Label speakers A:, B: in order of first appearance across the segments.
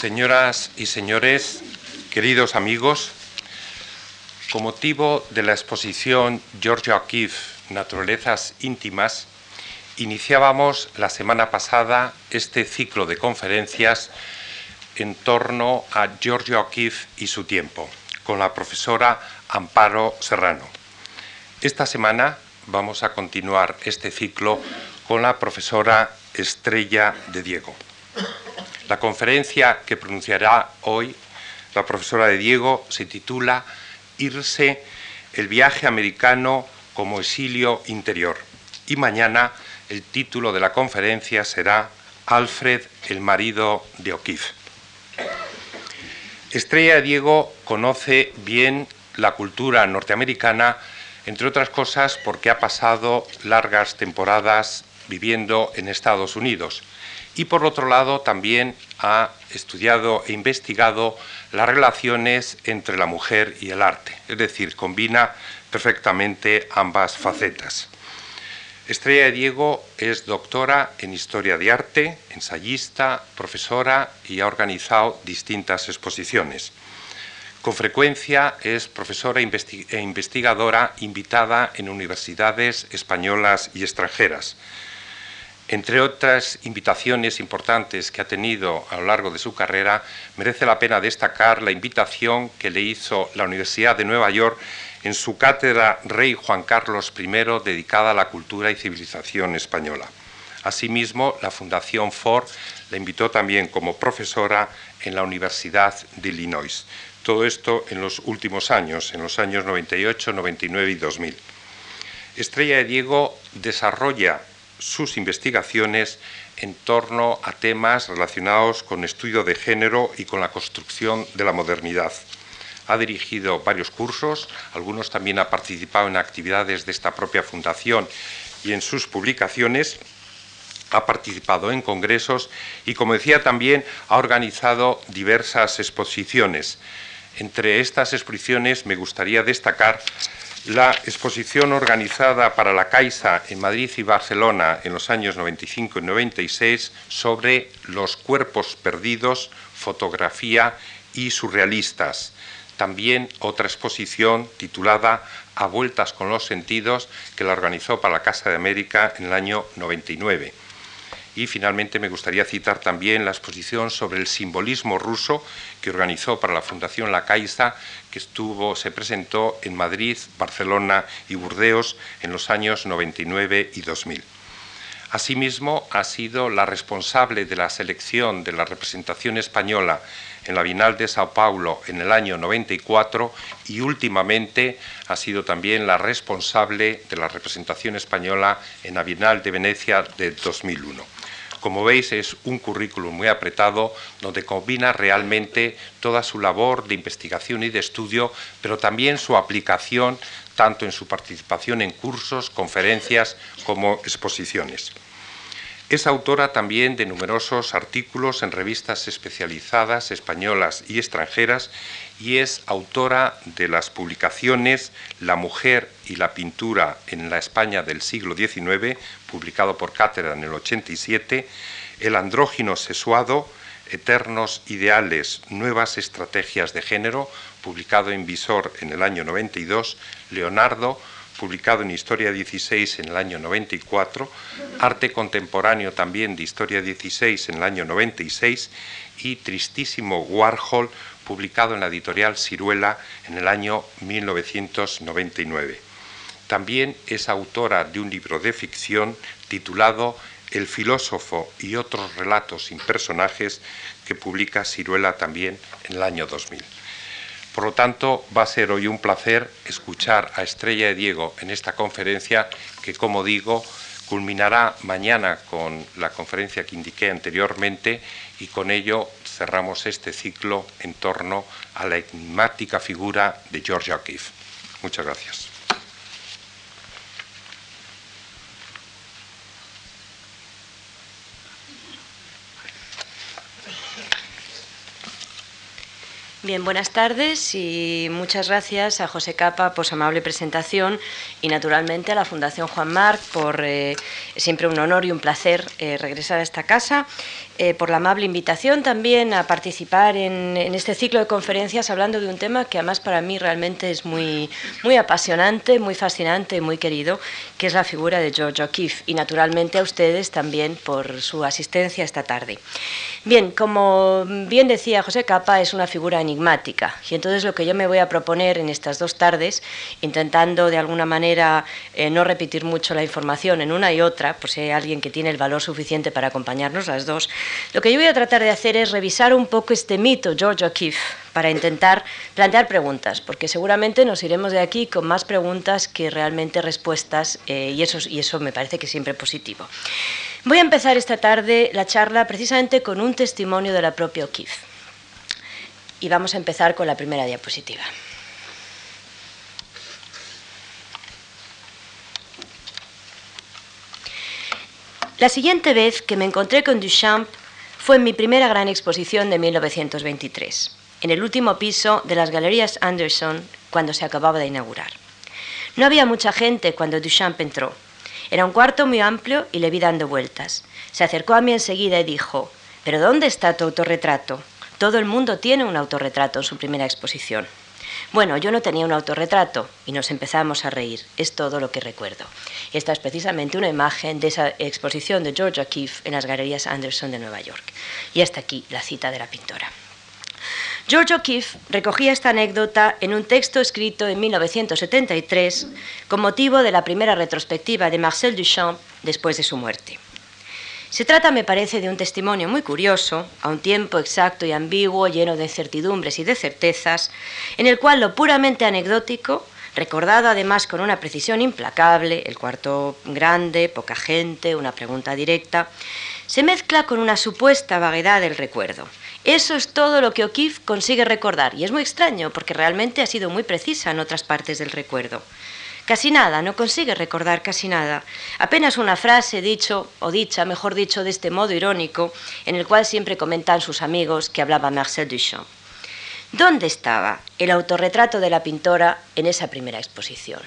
A: Señoras y señores, queridos amigos, con motivo de la exposición Georgia O'Keeffe, Naturalezas íntimas, iniciábamos la semana pasada este ciclo de conferencias en torno a Georgia O'Keeffe y su tiempo, con la profesora Amparo Serrano. Esta semana vamos a continuar este ciclo con la profesora Estrella de Diego. La conferencia que pronunciará hoy la profesora de Diego se titula Irse, el viaje americano como exilio interior. Y mañana el título de la conferencia será Alfred, el marido de O'Keeffe. Estrella Diego conoce bien la cultura norteamericana, entre otras cosas porque ha pasado largas temporadas viviendo en Estados Unidos y por otro lado también ha estudiado e investigado las relaciones entre la mujer y el arte, es decir, combina perfectamente ambas facetas. Estrella de Diego es doctora en Historia de Arte, ensayista, profesora y ha organizado distintas exposiciones. Con frecuencia es profesora e investigadora invitada en universidades españolas y extranjeras. Entre otras invitaciones importantes que ha tenido a lo largo de su carrera, merece la pena destacar la invitación que le hizo la Universidad de Nueva York en su cátedra Rey Juan Carlos I dedicada a la cultura y civilización española. Asimismo, la Fundación Ford la invitó también como profesora en la Universidad de Illinois. Todo esto en los últimos años, en los años 98, 99 y 2000. Estrella de Diego desarrolla sus investigaciones en torno a temas relacionados con estudio de género y con la construcción de la modernidad. Ha dirigido varios cursos, algunos también ha participado en actividades de esta propia fundación y en sus publicaciones, ha participado en congresos y, como decía, también ha organizado diversas exposiciones. Entre estas exposiciones me gustaría destacar la exposición organizada para la Caixa en Madrid y Barcelona en los años 95 y 96 sobre los cuerpos perdidos, fotografía y surrealistas. También otra exposición titulada A vueltas con los sentidos que la organizó para la Casa de América en el año 99. Y finalmente me gustaría citar también la exposición sobre el simbolismo ruso que organizó para la Fundación La Caixa, que estuvo, se presentó en Madrid, Barcelona y Burdeos en los años 99 y 2000. Asimismo, ha sido la responsable de la selección de la representación española en la Bienal de Sao Paulo en el año 94 y últimamente ha sido también la responsable de la representación española en la Bienal de Venecia de 2001. Como veis, es un currículum muy apretado donde combina realmente toda su labor de investigación y de estudio, pero también su aplicación tanto en su participación en cursos, conferencias como exposiciones. Es autora también de numerosos artículos en revistas especializadas españolas y extranjeras y es autora de las publicaciones La mujer y la pintura en la España del siglo XIX, publicado por Cátedra en el 87, El andrógino sexuado, Eternos ideales, nuevas estrategias de género, publicado en Visor en el año 92, Leonardo, publicado en Historia 16 en el año 94, Arte Contemporáneo también de Historia 16 en el año 96 y Tristísimo Warhol, publicado en la editorial Ciruela en el año 1999. También es autora de un libro de ficción titulado El filósofo y otros relatos sin personajes que publica Ciruela también en el año 2000. Por lo tanto, va a ser hoy un placer escuchar a Estrella de Diego en esta conferencia que, como digo, culminará mañana con la conferencia que indiqué anteriormente y con ello cerramos este ciclo en torno a la enigmática figura de George O'Keeffe. Muchas gracias.
B: Bien, buenas tardes y muchas gracias a José Capa por su amable presentación y naturalmente a la Fundación Juan Marc por eh, siempre un honor y un placer eh, regresar a esta casa, eh, por la amable invitación también a participar en, este ciclo de conferencias hablando de un tema que además para mí realmente es muy, muy apasionante, muy fascinante y muy querido, que es la figura de George O'Keeffe y naturalmente a ustedes también por su asistencia esta tarde. Bien, como bien decía José Capa, es una figura enigmática. Y entonces lo que yo me voy a proponer en estas dos tardes, intentando de alguna manera eh, no repetir mucho la información en una y otra, por si hay alguien que tiene el valor suficiente para acompañarnos las dos, lo que yo voy a tratar de hacer es revisar un poco este mito, George O'Keeffe, para intentar plantear preguntas, porque seguramente nos iremos de aquí con más preguntas que realmente respuestas, eh, y, eso, y eso me parece que siempre positivo. Voy a empezar esta tarde la charla precisamente con un testimonio de la propia O'Keeffe. Y vamos a empezar con la primera diapositiva. La siguiente vez que me encontré con Duchamp fue en mi primera gran exposición de 1923, en el último piso de las Galerías Anderson cuando se acababa de inaugurar. No había mucha gente cuando Duchamp entró, era un cuarto muy amplio y le vi dando vueltas. Se acercó a mí enseguida y dijo, ¿pero dónde está tu autorretrato? Todo el mundo tiene un autorretrato en su primera exposición. Bueno, yo no tenía un autorretrato y nos empezamos a reír. Es todo lo que recuerdo. Esta es precisamente una imagen de esa exposición de George O'Keeffe en las Galerías Anderson de Nueva York. Y hasta aquí la cita de la pintora. George O'Keeffe recogía esta anécdota en un texto escrito en 1973 con motivo de la primera retrospectiva de Marcel Duchamp después de su muerte. Se trata, me parece, de un testimonio muy curioso, a un tiempo exacto y ambiguo, lleno de incertidumbres y de certezas, en el cual lo puramente anecdótico, recordado además con una precisión implacable, el cuarto grande, poca gente, una pregunta directa, se mezcla con una supuesta vaguedad del recuerdo, eso es todo lo que O'Keeffe consigue recordar y es muy extraño porque realmente ha sido muy precisa en otras partes del recuerdo. Casi nada, no consigue recordar casi nada. Apenas una frase dicho o dicha, mejor dicho, de este modo irónico, en el cual siempre comentan sus amigos que hablaba Marcel Duchamp. ¿Dónde estaba el autorretrato de la pintora en esa primera exposición?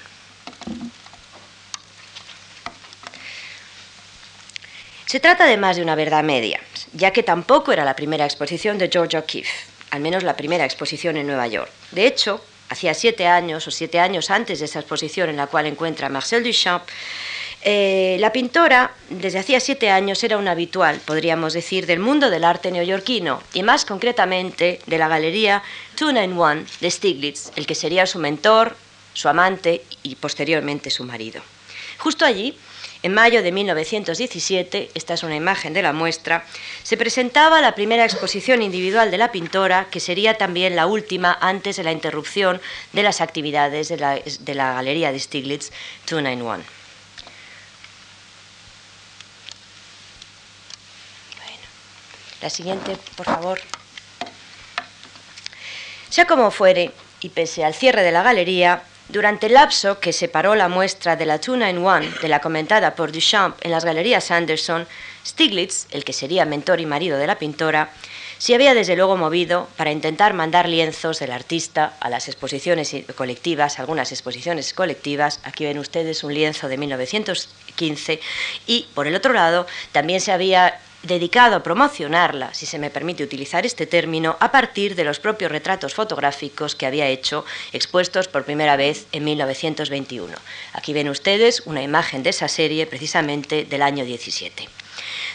B: Se trata además de una verdad media, ya que tampoco era la primera exposición de George O'Keeffe, al menos la primera exposición en Nueva York. De hecho, hacía siete años o siete años antes de esa exposición en la cual encuentra Marcel Duchamp, eh, la pintora desde hacía siete años era una habitual, podríamos decir, del mundo del arte neoyorquino y más concretamente de la galería Two One de Stiglitz, el que sería su mentor, su amante y posteriormente su marido. Justo allí, en mayo de 1917, esta es una imagen de la muestra, se presentaba la primera exposición individual de la pintora, que sería también la última antes de la interrupción de las actividades de la, Galería de Stiglitz 291. Bueno. La siguiente, por favor. Sea como fuere, y pese al cierre de la galería, durante el lapso que separó la muestra de la Tuna in One de la comentada por Duchamp en las galerías Anderson, Stiglitz, el que sería mentor y marido de la pintora, se había desde luego movido para intentar mandar lienzos del artista a las exposiciones colectivas, algunas exposiciones colectivas. Aquí ven ustedes un lienzo de 1915 y, por el otro lado, también se había dedicado a promocionarla, si se me permite utilizar este término, a partir de los propios retratos fotográficos que había hecho, expuestos por primera vez en 1921. Aquí ven ustedes una imagen de esa serie precisamente del año 17.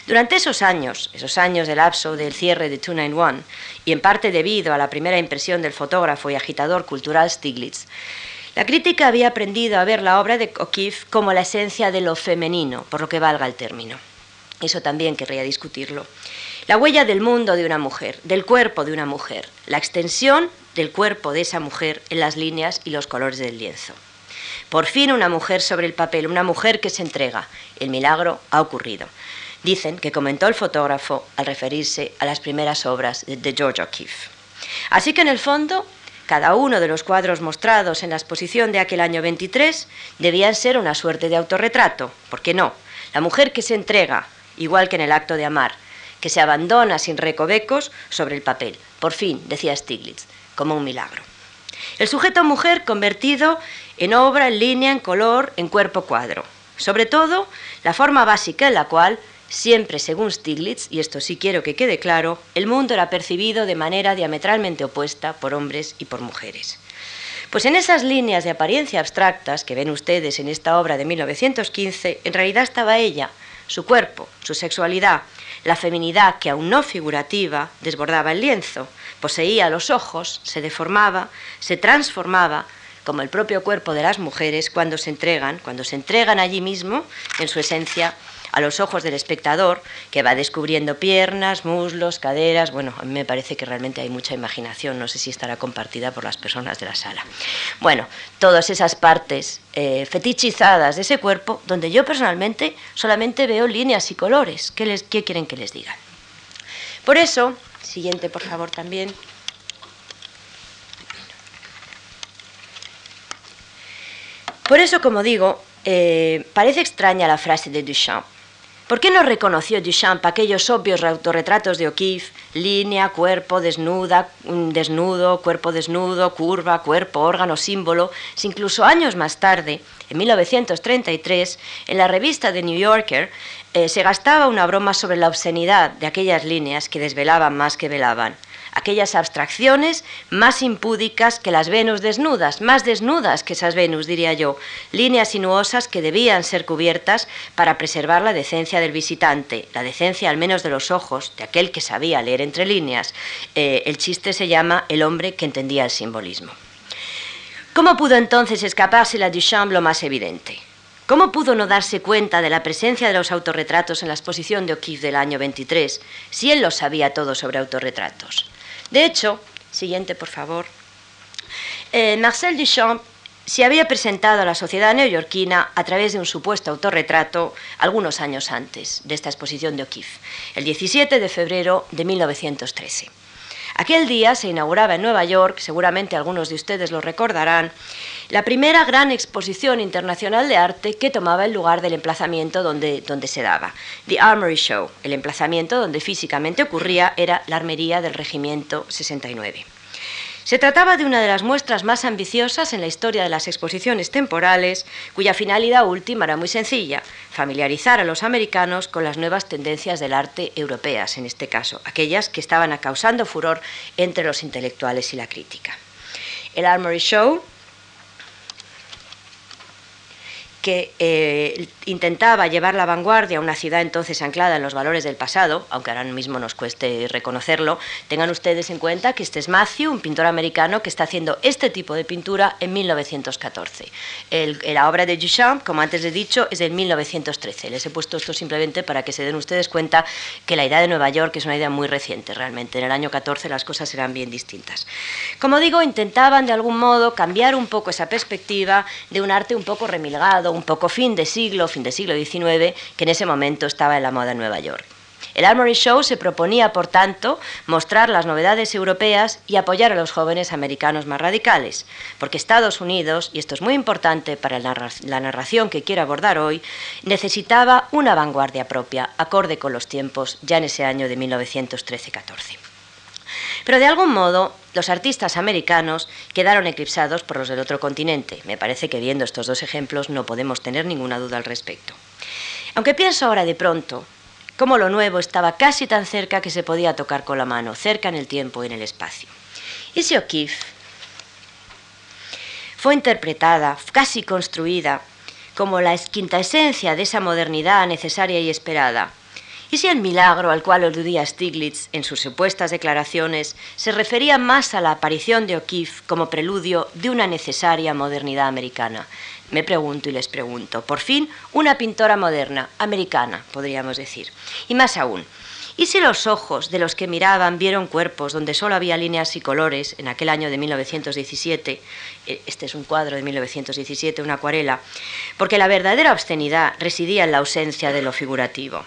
B: Durante esos años, esos años del lapso del cierre de 291, y en parte debido a la primera impresión del fotógrafo y agitador cultural Stiglitz, la crítica había aprendido a ver la obra de O'Keeffe como la esencia de lo femenino, por lo que valga el término. Eso también querría discutirlo. La huella del mundo de una mujer, del cuerpo de una mujer, la extensión del cuerpo de esa mujer en las líneas y los colores del lienzo. Por fin una mujer sobre el papel, una mujer que se entrega. El milagro ha ocurrido. Dicen que comentó el fotógrafo al referirse a las primeras obras de George O'Keeffe. Así que en el fondo, cada uno de los cuadros mostrados en la exposición de aquel año 23 debían ser una suerte de autorretrato. ¿Por qué no? La mujer que se entrega, igual que en el acto de amar, que se abandona sin recovecos sobre el papel. Por fin, decía Stiglitz, como un milagro. El sujeto mujer convertido en obra, en línea, en color, en cuerpo cuadro. Sobre todo, la forma básica en la cual, siempre según Stiglitz, y esto sí quiero que quede claro, el mundo era percibido de manera diametralmente opuesta por hombres y por mujeres. Pues en esas líneas de apariencia abstractas que ven ustedes en esta obra de 1915, en realidad estaba ella, su cuerpo, su sexualidad, la feminidad que aún no figurativa desbordaba el lienzo, poseía los ojos, se deformaba, se transformaba, como el propio cuerpo de las mujeres cuando se entregan, cuando se entregan allí mismo, en su esencia, a los ojos del espectador, que va descubriendo piernas, muslos, caderas. Bueno, a mí me parece que realmente hay mucha imaginación, no sé si estará compartida por las personas de la sala. Bueno, todas esas partes eh, fetichizadas de ese cuerpo, donde yo personalmente solamente veo líneas y colores. ¿Qué, les, qué quieren que les diga? Por eso, siguiente por favor también. Por eso, como digo, eh, parece extraña la frase de Duchamp. ¿Por qué no reconoció Duchamp aquellos obvios autorretratos de O'Keeffe? Línea, cuerpo, desnuda, desnudo, cuerpo desnudo, curva, cuerpo, órgano, símbolo, si incluso años más tarde, en 1933, en la revista The New Yorker, eh, se gastaba una broma sobre la obscenidad de aquellas líneas que desvelaban más que velaban aquellas abstracciones más impúdicas que las Venus desnudas, más desnudas que esas Venus, diría yo, líneas sinuosas que debían ser cubiertas para preservar la decencia del visitante, la decencia al menos de los ojos, de aquel que sabía leer entre líneas. Eh, el chiste se llama El hombre que entendía el simbolismo. ¿Cómo pudo entonces escaparse la Duchamp lo más evidente? ¿Cómo pudo no darse cuenta de la presencia de los autorretratos en la exposición de O'Keeffe del año 23, si él lo sabía todo sobre autorretratos? De hecho, siguiente por favor, eh, Marcel Duchamp se había presentado a la sociedad neoyorquina a través de un supuesto autorretrato algunos años antes de esta exposición de O'Keeffe, el 17 de febrero de 1913. Aquel día se inauguraba en Nueva York, seguramente algunos de ustedes lo recordarán, la primera gran exposición internacional de arte que tomaba el lugar del emplazamiento donde, donde se daba, The Armory Show. El emplazamiento donde físicamente ocurría era la armería del Regimiento 69. Se trataba de una de las muestras más ambiciosas en la historia de las exposiciones temporales, cuya finalidad última era muy sencilla, familiarizar a los americanos con las nuevas tendencias del arte europeas, en este caso, aquellas que estaban causando furor entre los intelectuales y la crítica. El Armory Show que eh, intentaba llevar la vanguardia a una ciudad entonces anclada en los valores del pasado, aunque ahora mismo nos cueste reconocerlo, tengan ustedes en cuenta que este es Matthew, un pintor americano que está haciendo este tipo de pintura en 1914. la obra de Duchamp, como antes he dicho, es de 1913. Les he puesto esto simplemente para que se den ustedes cuenta que la idea de Nueva York es una idea muy reciente realmente. En el año 14 las cosas eran bien distintas. Como digo, intentaban de algún modo cambiar un poco esa perspectiva de un arte un poco remilgado, un poco fin de siglo, fin de siglo XIX, que en ese momento estaba en la moda en Nueva York. El Armory Show se proponía, por tanto, mostrar las novedades europeas y apoyar a los jóvenes americanos más radicales, porque Estados Unidos, y esto es muy importante para la narración que quiero abordar hoy, necesitaba una vanguardia propia, acorde con los tiempos, ya en ese año de 1913-14. Pero de algún modo, los artistas americanos quedaron eclipsados por los del otro continente. Me parece que viendo estos dos ejemplos no podemos tener ninguna duda al respecto. Aunque pienso ahora de pronto cómo lo nuevo estaba casi tan cerca que se podía tocar con la mano, cerca en el tiempo y en el espacio. Y si O'Keeffe fue interpretada, casi construida, como la quinta esencia de esa modernidad necesaria y esperada, ¿Y si el milagro al cual aludía Stiglitz en sus supuestas declaraciones se refería más a la aparición de O'Keeffe como preludio de una necesaria modernidad americana? Me pregunto y les pregunto. Por fin, una pintora moderna, americana, podríamos decir. Y más aún, ¿Y si los ojos de los que miraban vieron cuerpos donde solo había líneas y colores en aquel año de 1917? E, este es un cuadro de 1917, una acuarela, porque la verdadera obscenidad residía en la ausencia de lo figurativo.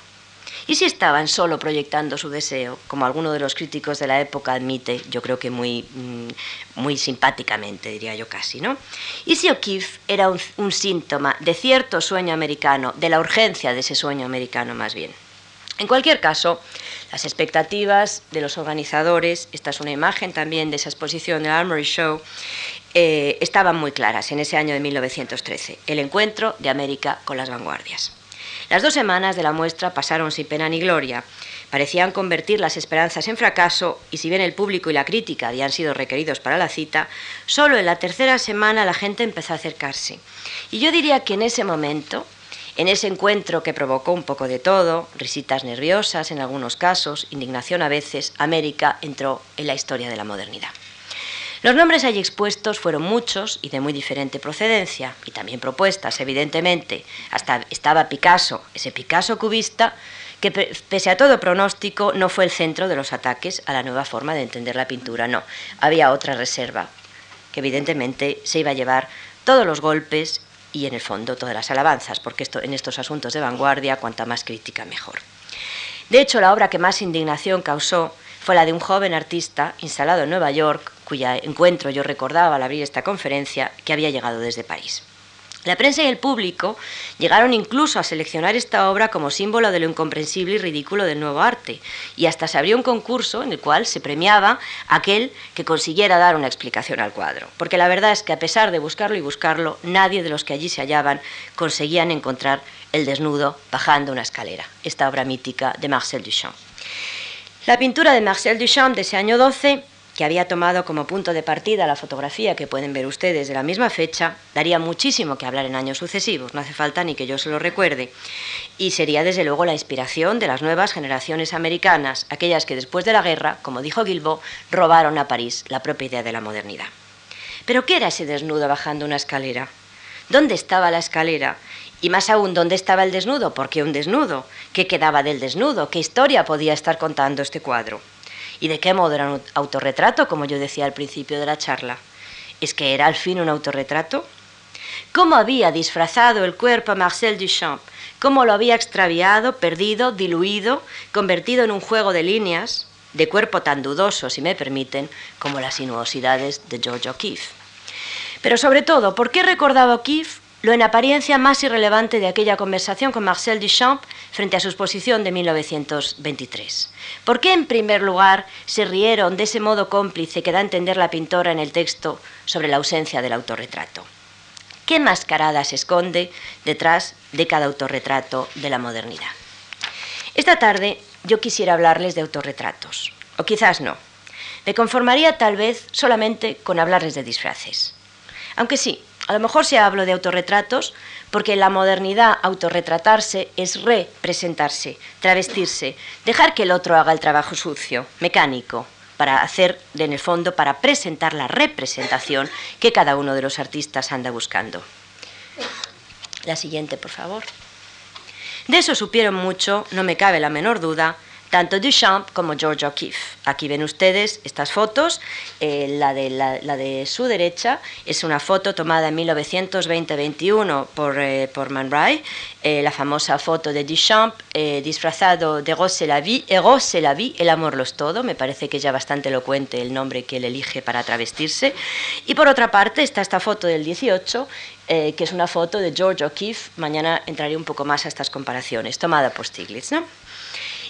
B: ¿Y si estaban solo proyectando su deseo, como alguno de los críticos de la época admite, yo creo que muy, mm, muy simpáticamente, diría yo casi, ¿no? ¿Y si O'Keeffe era un, síntoma de cierto sueño americano, de la urgencia de ese sueño americano más bien? En cualquier caso, Las expectativas de los organizadores, esta es una imagen también de esa exposición del Armory Show, eh, estaban muy claras en ese año de 1913, el encuentro de América con las vanguardias. Las dos semanas de la muestra pasaron sin pena ni gloria. Parecían convertir las esperanzas en fracaso y si bien el público y la crítica habían sido requeridos para la cita, solo en la tercera semana la gente empezó a acercarse. Y yo diría que en ese momento, en ese encuentro que provocó un poco de todo, risitas nerviosas en algunos casos, indignación a veces, América entró en la historia de la modernidad. Los nombres allí expuestos fueron muchos y de muy diferente procedencia, y también propuestas, evidentemente. Hasta estaba Picasso, ese Picasso cubista, que pese a todo pronóstico no fue el centro de los ataques a la nueva forma de entender la pintura, no. Había otra reserva, que evidentemente se iba a llevar todos los golpes y en el fondo todas las alabanzas, porque en estos asuntos de vanguardia, cuanta más crítica mejor. De hecho, la obra que más indignación causó fue la de un joven artista instalado en Nueva York, cuya encuentro yo recordaba al abrir esta conferencia, que había llegado desde París. La prensa y el público llegaron incluso a seleccionar esta obra como símbolo de lo incomprensible y ridículo del nuevo arte, y hasta se abrió un concurso en el cual se premiaba aquel que consiguiera dar una explicación al cuadro. Porque la verdad es que a pesar de buscarlo y buscarlo, nadie de los que allí se hallaban conseguían encontrar el desnudo bajando una escalera, esta obra mítica de Marcel Duchamp. La pintura de Marcel Duchamp de ese año 12, que había tomado como punto de partida la fotografía que pueden ver ustedes de la misma fecha, daría muchísimo que hablar en años sucesivos, no hace falta ni que yo se lo recuerde, y sería desde luego la inspiración de las nuevas generaciones americanas, aquellas que después de la guerra, como dijo Guilbault, robaron a París la propia idea de la modernidad. Pero ¿qué era ese desnudo bajando una escalera? ¿Dónde estaba la escalera? Y más aún, ¿dónde estaba el desnudo? ¿Por qué un desnudo? ¿Qué quedaba del desnudo? ¿Qué historia podía estar contando este cuadro? ¿Y de qué modo era un autorretrato, como yo decía al principio de la charla? ¿Es que era al fin un autorretrato? ¿Cómo había disfrazado el cuerpo a Marcel Duchamp? ¿Cómo lo había extraviado, perdido, diluido, convertido en un juego de líneas, de cuerpo tan dudoso, si me permiten, como las sinuosidades de George O'Keeffe? Pero sobre todo, ¿por qué recordaba O'Keeffe lo en apariencia más irrelevante de aquella conversación con Marcel Duchamp frente a su exposición de 1923. ¿Por qué, en primer lugar, se rieron de ese modo cómplice que da a entender la pintora en el texto sobre la ausencia del autorretrato? ¿Qué mascarada se esconde detrás de cada autorretrato de la modernidad? Esta tarde yo quisiera hablarles de autorretratos, o quizás no. Me conformaría tal vez solamente con hablarles de disfraces. Aunque sí, a lo mejor si hablo de autorretratos, porque en la modernidad autorretratarse es representarse, travestirse, dejar que el otro haga el trabajo sucio, mecánico, para hacer, en el fondo, para presentar la representación que cada uno de los artistas anda buscando. La siguiente, por favor. De eso supieron mucho, no me cabe la menor duda, tanto Duchamp como George O'Keeffe. Aquí ven ustedes estas fotos. Eh, la, de, la, de, su derecha es una foto tomada en 1920-21 por, eh, por Man Ray, eh, la famosa foto de Duchamp disfrazado de Rose la vie. El amor lo es todo. Me parece que ya bastante elocuente el nombre que él elige para travestirse. Y por otra parte está esta foto del 18 que es una foto de George O'Keeffe. Mañana entraré un poco más a estas comparaciones, tomada por Stiglitz. ¿no?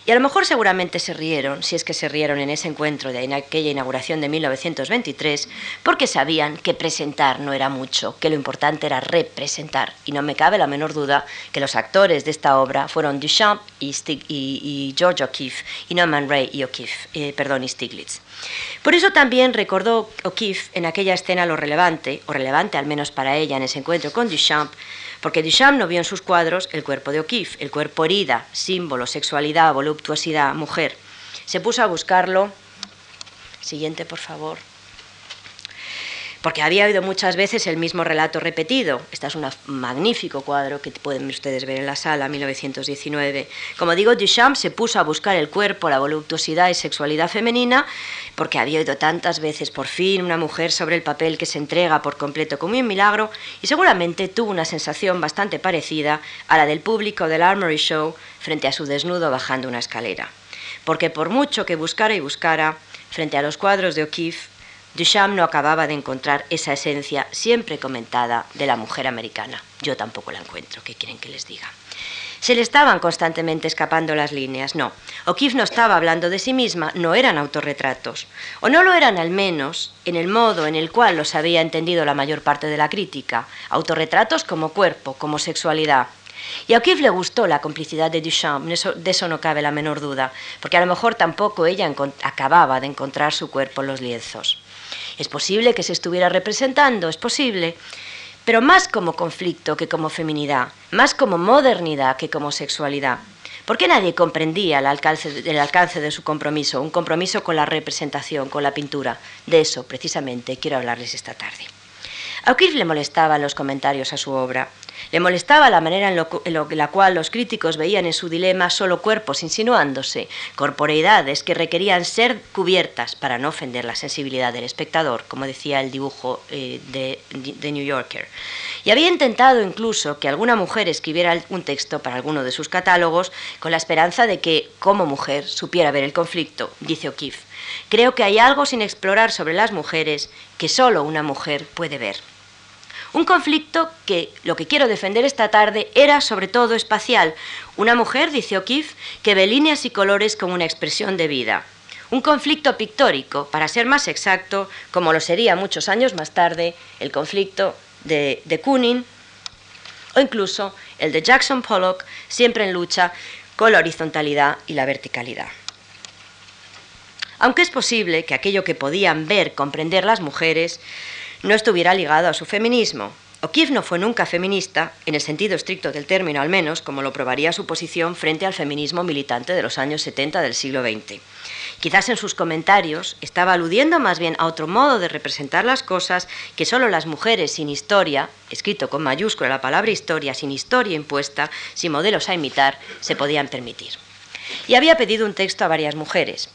B: Y a lo mejor seguramente se rieron, si es que se rieron en ese encuentro de aquella inauguración de 1923, porque sabían que presentar no era mucho, que lo importante era representar. Y no me cabe la menor duda que los actores de esta obra fueron Duchamp y, George O'Keeffe, y no Man Ray y O'Keeffe, eh, perdón, y Stiglitz. Por eso también recordó O'Keeffe en aquella escena lo relevante, o relevante al menos para ella en ese encuentro con Duchamp, porque Duchamp no vio en sus cuadros el cuerpo de O'Keeffe, el cuerpo herida, símbolo, sexualidad, voluptuosidad, mujer. Se puso a buscarlo. Siguiente, por favor porque había oído muchas veces el mismo relato repetido. Este es un magnífico cuadro que pueden ustedes ver en la sala, 1919. Como digo, Duchamp se puso a buscar el cuerpo, la voluptuosidad y sexualidad femenina, porque había oído tantas veces por fin una mujer sobre el papel que se entrega por completo como un milagro, y seguramente tuvo una sensación bastante parecida a la del público del Armory Show frente a su desnudo bajando una escalera. Porque por mucho que buscara y buscara, frente a los cuadros de O'Keeffe, Duchamp no acababa de encontrar esa esencia siempre comentada de la mujer americana. Yo tampoco la encuentro, ¿qué quieren que les diga? Se le estaban constantemente escapando las líneas, no. O'Keeffe no estaba hablando de sí misma, no eran autorretratos. O no lo eran al menos en el modo en el cual los había entendido la mayor parte de la crítica. Autorretratos como cuerpo, como sexualidad. Y a O'Keeffe le gustó la complicidad de Duchamp, de eso no cabe la menor duda, porque a lo mejor tampoco ella acababa de encontrar su cuerpo en los lienzos. Es posible que se estuviera representando, es posible, pero más como conflicto que como feminidad, más como modernidad que como sexualidad. Porque nadie comprendía el alcance, el alcance de su compromiso, un compromiso con la representación, con la pintura. De eso, precisamente, quiero hablarles esta tarde. A O'Keeffe le molestaban los comentarios a su obra. Le molestaba la manera en, la cual los críticos veían en su dilema solo cuerpos insinuándose, corporeidades que requerían ser cubiertas para no ofender la sensibilidad del espectador, como decía el dibujo eh, de, de New Yorker. Y había intentado incluso que alguna mujer escribiera un texto para alguno de sus catálogos con la esperanza de que, como mujer, supiera ver el conflicto, dice O'Keeffe. Creo que hay algo sin explorar sobre las mujeres que solo una mujer puede ver. Un conflicto que lo que quiero defender esta tarde era sobre todo espacial. Una mujer, dice O'Keeffe, que ve líneas y colores como una expresión de vida. Un conflicto pictórico, para ser más exacto, como lo sería muchos años más tarde el conflicto de, de Kooning o incluso el de Jackson Pollock, siempre en lucha con la horizontalidad y la verticalidad. Aunque es posible que aquello que podían ver, comprender las mujeres, no estuviera ligado a su feminismo. O'Keeffe no fue nunca feminista, en el sentido estricto del término al menos, como lo probaría su posición frente al feminismo militante de los años 70 del siglo XX. Quizás en sus comentarios estaba aludiendo más bien a otro modo de representar las cosas que solo las mujeres sin historia, escrito con mayúscula la palabra historia, sin historia impuesta, sin modelos a imitar, se podían permitir. Y había pedido un texto a varias mujeres,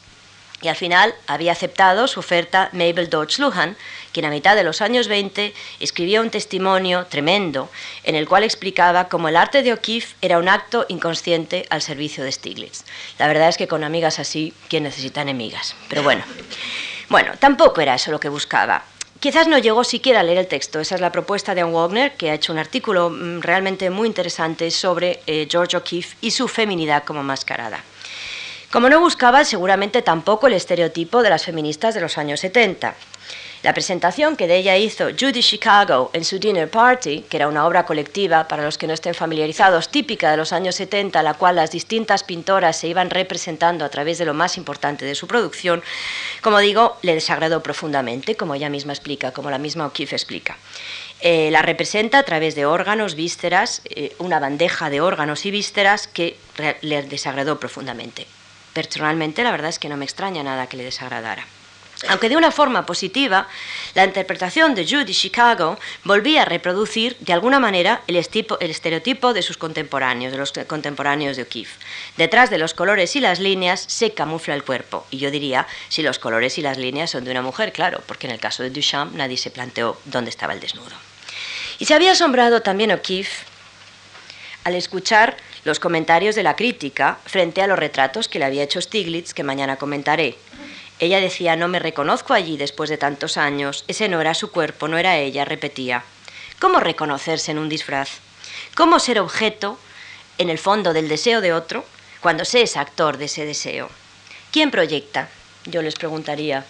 B: y al final había aceptado su oferta Mabel Dodge Luhan, quien a mitad de los años 20 escribió un testimonio tremendo en el cual explicaba cómo el arte de O'Keeffe era un acto inconsciente al servicio de Stiglitz. La verdad es que con amigas así, ¿quién necesita enemigas? Pero bueno, bueno, tampoco era eso lo que buscaba. Quizás no llegó siquiera a leer el texto. Esa es la propuesta de Anne Wagner, que ha hecho un artículo mm, realmente muy interesante sobre eh, George O'Keeffe y su feminidad como mascarada. Como no buscaba seguramente tampoco el estereotipo de las feministas de los años 70. La presentación que de ella hizo Judy Chicago en su Dinner Party, que era una obra colectiva, para los que no estén familiarizados, típica de los años 70, la cual las distintas pintoras se iban representando a través de lo más importante de su producción, como digo, le desagradó profundamente, como ella misma explica, como la misma O'Keeffe explica. Eh, la representa a través de órganos, vísceras, eh, una bandeja de órganos y vísceras que le desagradó profundamente. Personalmente, la verdad es que no me extraña nada que le desagradara. Aunque de una forma positiva, la interpretación de Judy Chicago volvía a reproducir de alguna manera el, estereotipo de sus contemporáneos, de los contemporáneos de O'Keeffe. Detrás de los colores y las líneas se camufla el cuerpo. Y yo diría, si los colores y las líneas son de una mujer, claro, porque en el caso de Duchamp nadie se planteó dónde estaba el desnudo. Y se había asombrado también O'Keeffe al escuchar los comentarios de la crítica frente a los retratos que le había hecho Stiglitz, que mañana comentaré. Ella decía, no me reconozco allí después de tantos años, ese no era su cuerpo, no era ella, repetía. ¿Cómo reconocerse en un disfraz? ¿Cómo ser objeto, en el fondo, del deseo de otro, cuando se es actor de ese deseo? ¿Quién proyecta? Yo les preguntaría.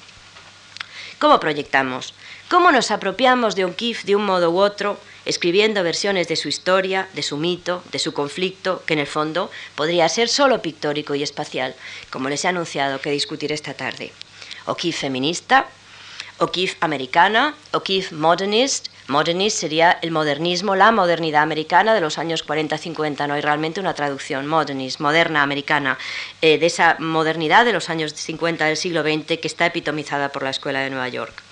B: ¿Cómo proyectamos? ¿Cómo nos apropiamos de un KIF de un modo u otro escribiendo versiones de su historia, de su mito, de su conflicto, que en el fondo podría ser solo pictórico y espacial, como les he anunciado que discutiré esta tarde. O'Keeffe feminista, O'Keeffe americana, O'Keeffe modernist. Modernist sería el modernismo, la modernidad americana de los años 40-50. No hay realmente una traducción, modernist, moderna americana, eh, de esa modernidad de los años 50 del siglo XX que está epitomizada por la Escuela de Nueva York.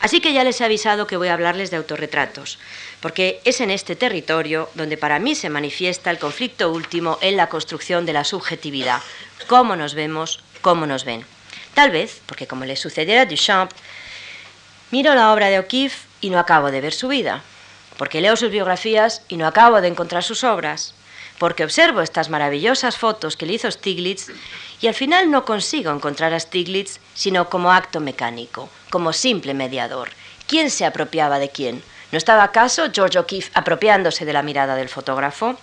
B: Así que ya les he avisado que voy a hablarles de autorretratos, porque es en este territorio donde para mí se manifiesta el conflicto último en la construcción de la subjetividad, cómo nos vemos, cómo nos ven. Tal vez, porque como le sucediera a Duchamp, miro la obra de O'Keeffe y no acabo de ver su vida, porque leo sus biografías y no acabo de encontrar sus obras, porque observo estas maravillosas fotos que le hizo Stiglitz y al final no consigo encontrar a Stiglitz sino como acto mecánico, como simple mediador. ¿Quién se apropiaba de quién? ¿No estaba acaso George O'Keeffe apropiándose de la mirada del fotógrafo?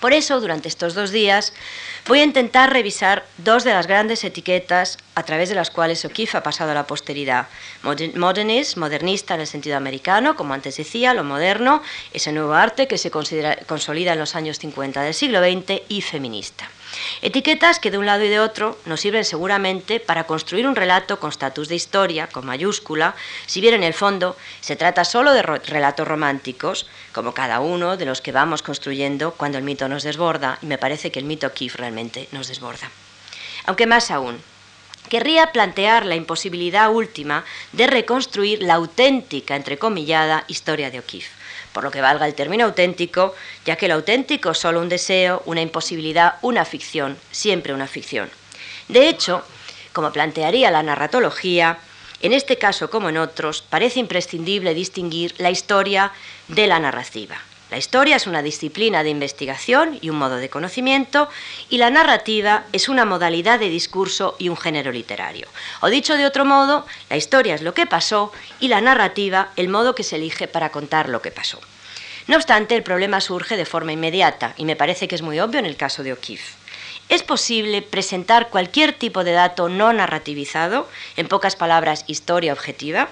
B: Por eso, durante estos dos días, voy a intentar revisar dos de las grandes etiquetas a través de las cuales O'Keeffe ha pasado a la posteridad. Modernist, modernista en el sentido americano, como antes decía, lo moderno, ese nuevo arte que se consolida en los años 50 del siglo XX, y feminista. Etiquetas que de un lado y de otro nos sirven seguramente para construir un relato con estatus de historia, con mayúscula, si bien en el fondo se trata solo de relatos románticos, como cada uno de los que vamos construyendo cuando el mito nos desborda, y me parece que el mito Kif realmente nos desborda. Aunque más aún, querría plantear la imposibilidad última de reconstruir la auténtica, entrecomillada, historia de O'Keeffe por lo que valga el término auténtico, ya que lo auténtico es solo un deseo, una imposibilidad, una ficción, siempre una ficción. De hecho, como plantearía la narratología, en este caso como en otros, parece imprescindible distinguir la historia de la narrativa. La historia es una disciplina de investigación y un modo de conocimiento y la narrativa es una modalidad de discurso y un género literario. O dicho de otro modo, la historia es lo que pasó y la narrativa el modo que se elige para contar lo que pasó. No obstante, el problema surge de forma inmediata y me parece que es muy obvio en el caso de O'Keeffe. ¿Es posible presentar cualquier tipo de dato no narrativizado, en pocas palabras, historia objetiva?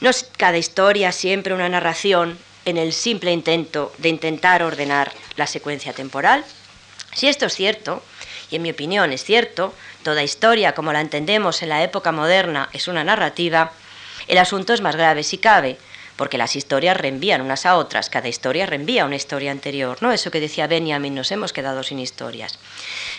B: ¿No es cada historia siempre una narración en el simple intento de intentar ordenar la secuencia temporal? Si esto es cierto, y en mi opinión es cierto, toda historia como la entendemos en la época moderna es una narrativa, el asunto es más grave si cabe, porque las historias reenvían unas a otras, cada historia reenvía una historia anterior, ¿no? Eso que decía Benjamin, nos hemos quedado sin historias.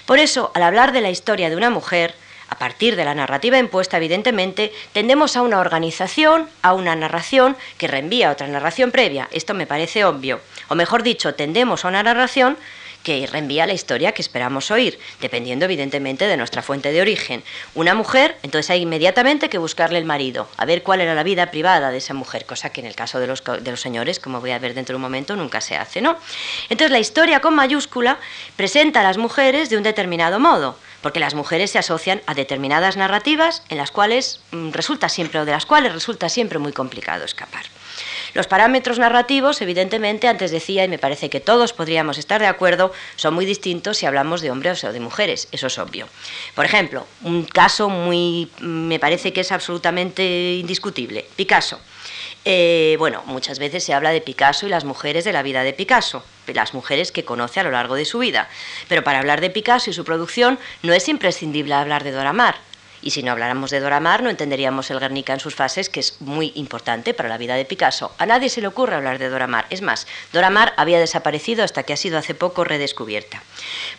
B: Por eso, al hablar de la historia de una mujer, a partir de la narrativa impuesta, evidentemente, tendemos a una organización, a una narración que reenvía otra narración previa. Esto me parece obvio. O mejor dicho, tendemos a una narración que reenvía la historia que esperamos oír, dependiendo evidentemente de nuestra fuente de origen. Una mujer, entonces hay inmediatamente que buscarle el marido, a ver cuál era la vida privada de esa mujer, cosa que en el caso de los, de los señores, como voy a ver dentro de un momento, nunca se hace, ¿no? Entonces la historia con mayúscula presenta a las mujeres de un determinado modo, porque las mujeres se asocian a determinadas narrativas en las cuales mm, resulta siempre o de las cuales resulta siempre muy complicado escapar. Los parámetros narrativos, evidentemente, antes decía, y me parece que todos podríamos estar de acuerdo, son muy distintos si hablamos de hombres o de mujeres, eso es obvio. Por ejemplo, un caso muy, me parece que es absolutamente indiscutible, Picasso. Eh, bueno, muchas veces se habla de Picasso y las mujeres de la vida de Picasso, las mujeres que conoce a lo largo de su vida. Pero para hablar de Picasso y su producción no es imprescindible hablar de Dora Maar. Y si no habláramos de Dora Maar, no entenderíamos el Guernica en sus fases, que es muy importante para la vida de Picasso. A nadie se le ocurre hablar de Dora Maar. Es más, Dora Maar había desaparecido hasta que ha sido hace poco redescubierta.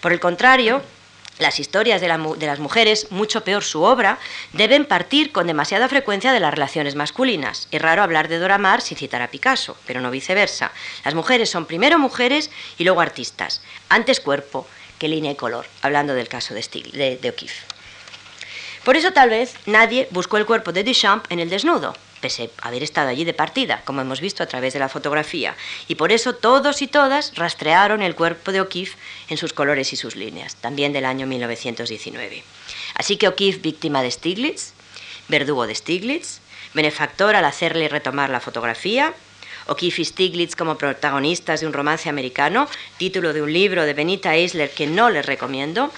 B: Por el contrario, las historias de, las mujeres, mucho peor su obra, deben partir con demasiada frecuencia de las relaciones masculinas. Es raro hablar de Dora Maar sin citar a Picasso, pero no viceversa. Las mujeres son primero mujeres y luego artistas, antes cuerpo que línea y color, hablando del caso de, de, de O'Keeffe. Por eso tal vez nadie buscó el cuerpo de Duchamp en el desnudo, pese a haber estado allí de partida, como hemos visto a través de la fotografía, y por eso todos y todas rastrearon el cuerpo de O'Keeffe en sus colores y sus líneas, también del año 1919. Así que O'Keeffe, víctima de Stiglitz, verdugo de Stiglitz, benefactor al hacerle retomar la fotografía, O'Keeffe y Stiglitz como protagonistas de un romance americano, título de un libro de Benita Eisler que no les recomiendo,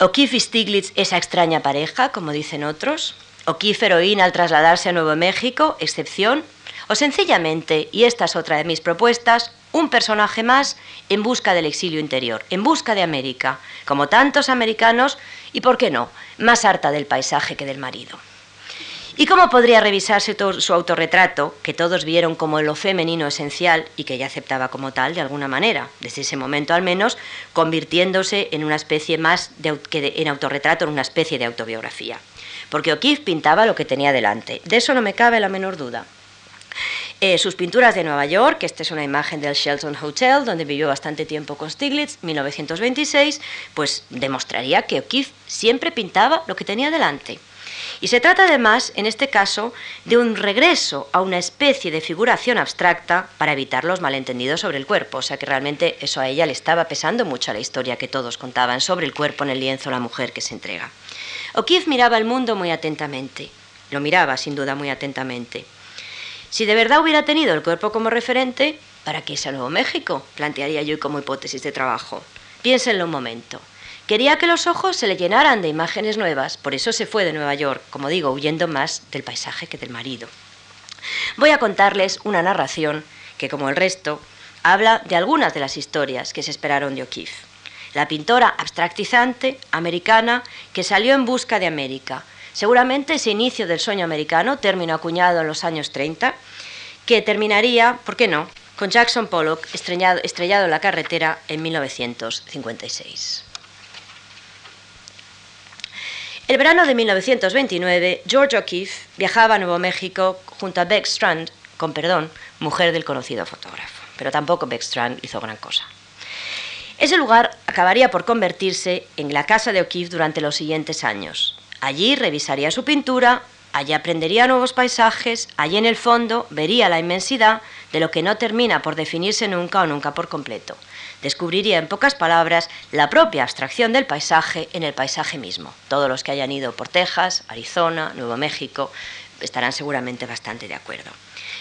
B: O'Keeffe y Stiglitz, esa extraña pareja, como dicen otros. O'Keeffe heroína al trasladarse a Nuevo México, excepción. O sencillamente, y esta es otra de mis propuestas, un personaje más en busca del exilio interior, en busca de América, como tantos americanos, y por qué no, más harta del paisaje que del marido. ¿Y cómo podría revisarse su autorretrato, que todos vieron como lo femenino esencial y que ella aceptaba como tal de alguna manera, desde ese momento al menos, convirtiéndose en una especie más de, que en autorretrato, en una especie de autobiografía? Porque O'Keeffe pintaba lo que tenía delante, de eso no me cabe la menor duda. Eh, sus pinturas de Nueva York, esta es una imagen del Shelton Hotel, donde vivió bastante tiempo con Stiglitz, 1926, pues demostraría que O'Keeffe siempre pintaba lo que tenía delante. Y se trata además, en este caso, de un regreso a una especie de figuración abstracta para evitar los malentendidos sobre el cuerpo. O sea que realmente eso a ella le estaba pesando mucho la historia que todos contaban sobre el cuerpo en el lienzo, la mujer que se entrega. O'Keeffe miraba el mundo muy atentamente. Lo miraba, sin duda, muy atentamente. Si de verdad hubiera tenido el cuerpo como referente, ¿Para qué a Nuevo México? Plantearía yo como hipótesis de trabajo. Piénsenlo un momento. Quería que los ojos se le llenaran de imágenes nuevas, por eso se fue de Nueva York, como digo, huyendo más del paisaje que del marido. Voy a contarles una narración que, como el resto, habla de algunas de las historias que se esperaron de O'Keeffe. La pintora abstractizante americana que salió en busca de América. Seguramente ese inicio del sueño americano, término acuñado en los años 30, que terminaría, ¿por qué no?, con Jackson Pollock estrellado, en la carretera en 1956. El verano de 1929, George O'Keeffe viajaba a Nuevo México junto a Beck Strand, con perdón, mujer del conocido fotógrafo. Pero tampoco Beck Strand hizo gran cosa. Ese lugar acabaría por convertirse en la casa de O'Keeffe durante los siguientes años. Allí revisaría su pintura, allí aprendería nuevos paisajes, allí en el fondo vería la inmensidad de lo que no termina por definirse nunca o nunca por completo descubriría en pocas palabras la propia abstracción del paisaje en el paisaje mismo. Todos los que hayan ido por Texas, Arizona, Nuevo México estarán seguramente bastante de acuerdo.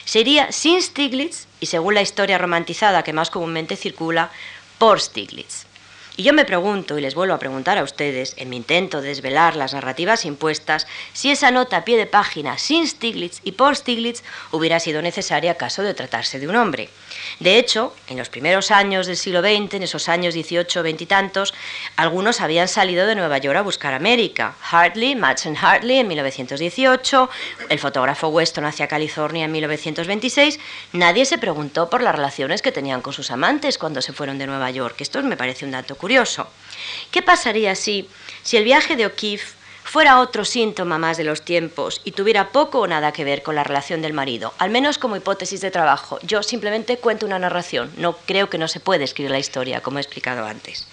B: Sería sin Stiglitz y según la historia romantizada que más comúnmente circula, por Stiglitz. Y yo me pregunto, y les vuelvo a preguntar a ustedes, en mi intento de desvelar las narrativas impuestas, si esa nota a pie de página sin Stiglitz y por Stiglitz hubiera sido necesaria caso de tratarse de un hombre. De hecho, en los primeros años del siglo XX, en esos años 18, 20 y tantos, algunos habían salido de Nueva York a buscar América. Hartley, Madsen Hartley en 1918, el fotógrafo Weston hacia California en 1926. Nadie se preguntó por las relaciones que tenían con sus amantes cuando se fueron de Nueva York. Esto me parece un dato curioso. ¿Qué pasaría si, si el viaje de O'Keeffe fuera otro síntoma más de los tiempos y tuviera poco o nada que ver con la relación del marido, al menos como hipótesis de trabajo. Yo simplemente cuento una narración, no creo que no se puede escribir la historia, como he explicado antes.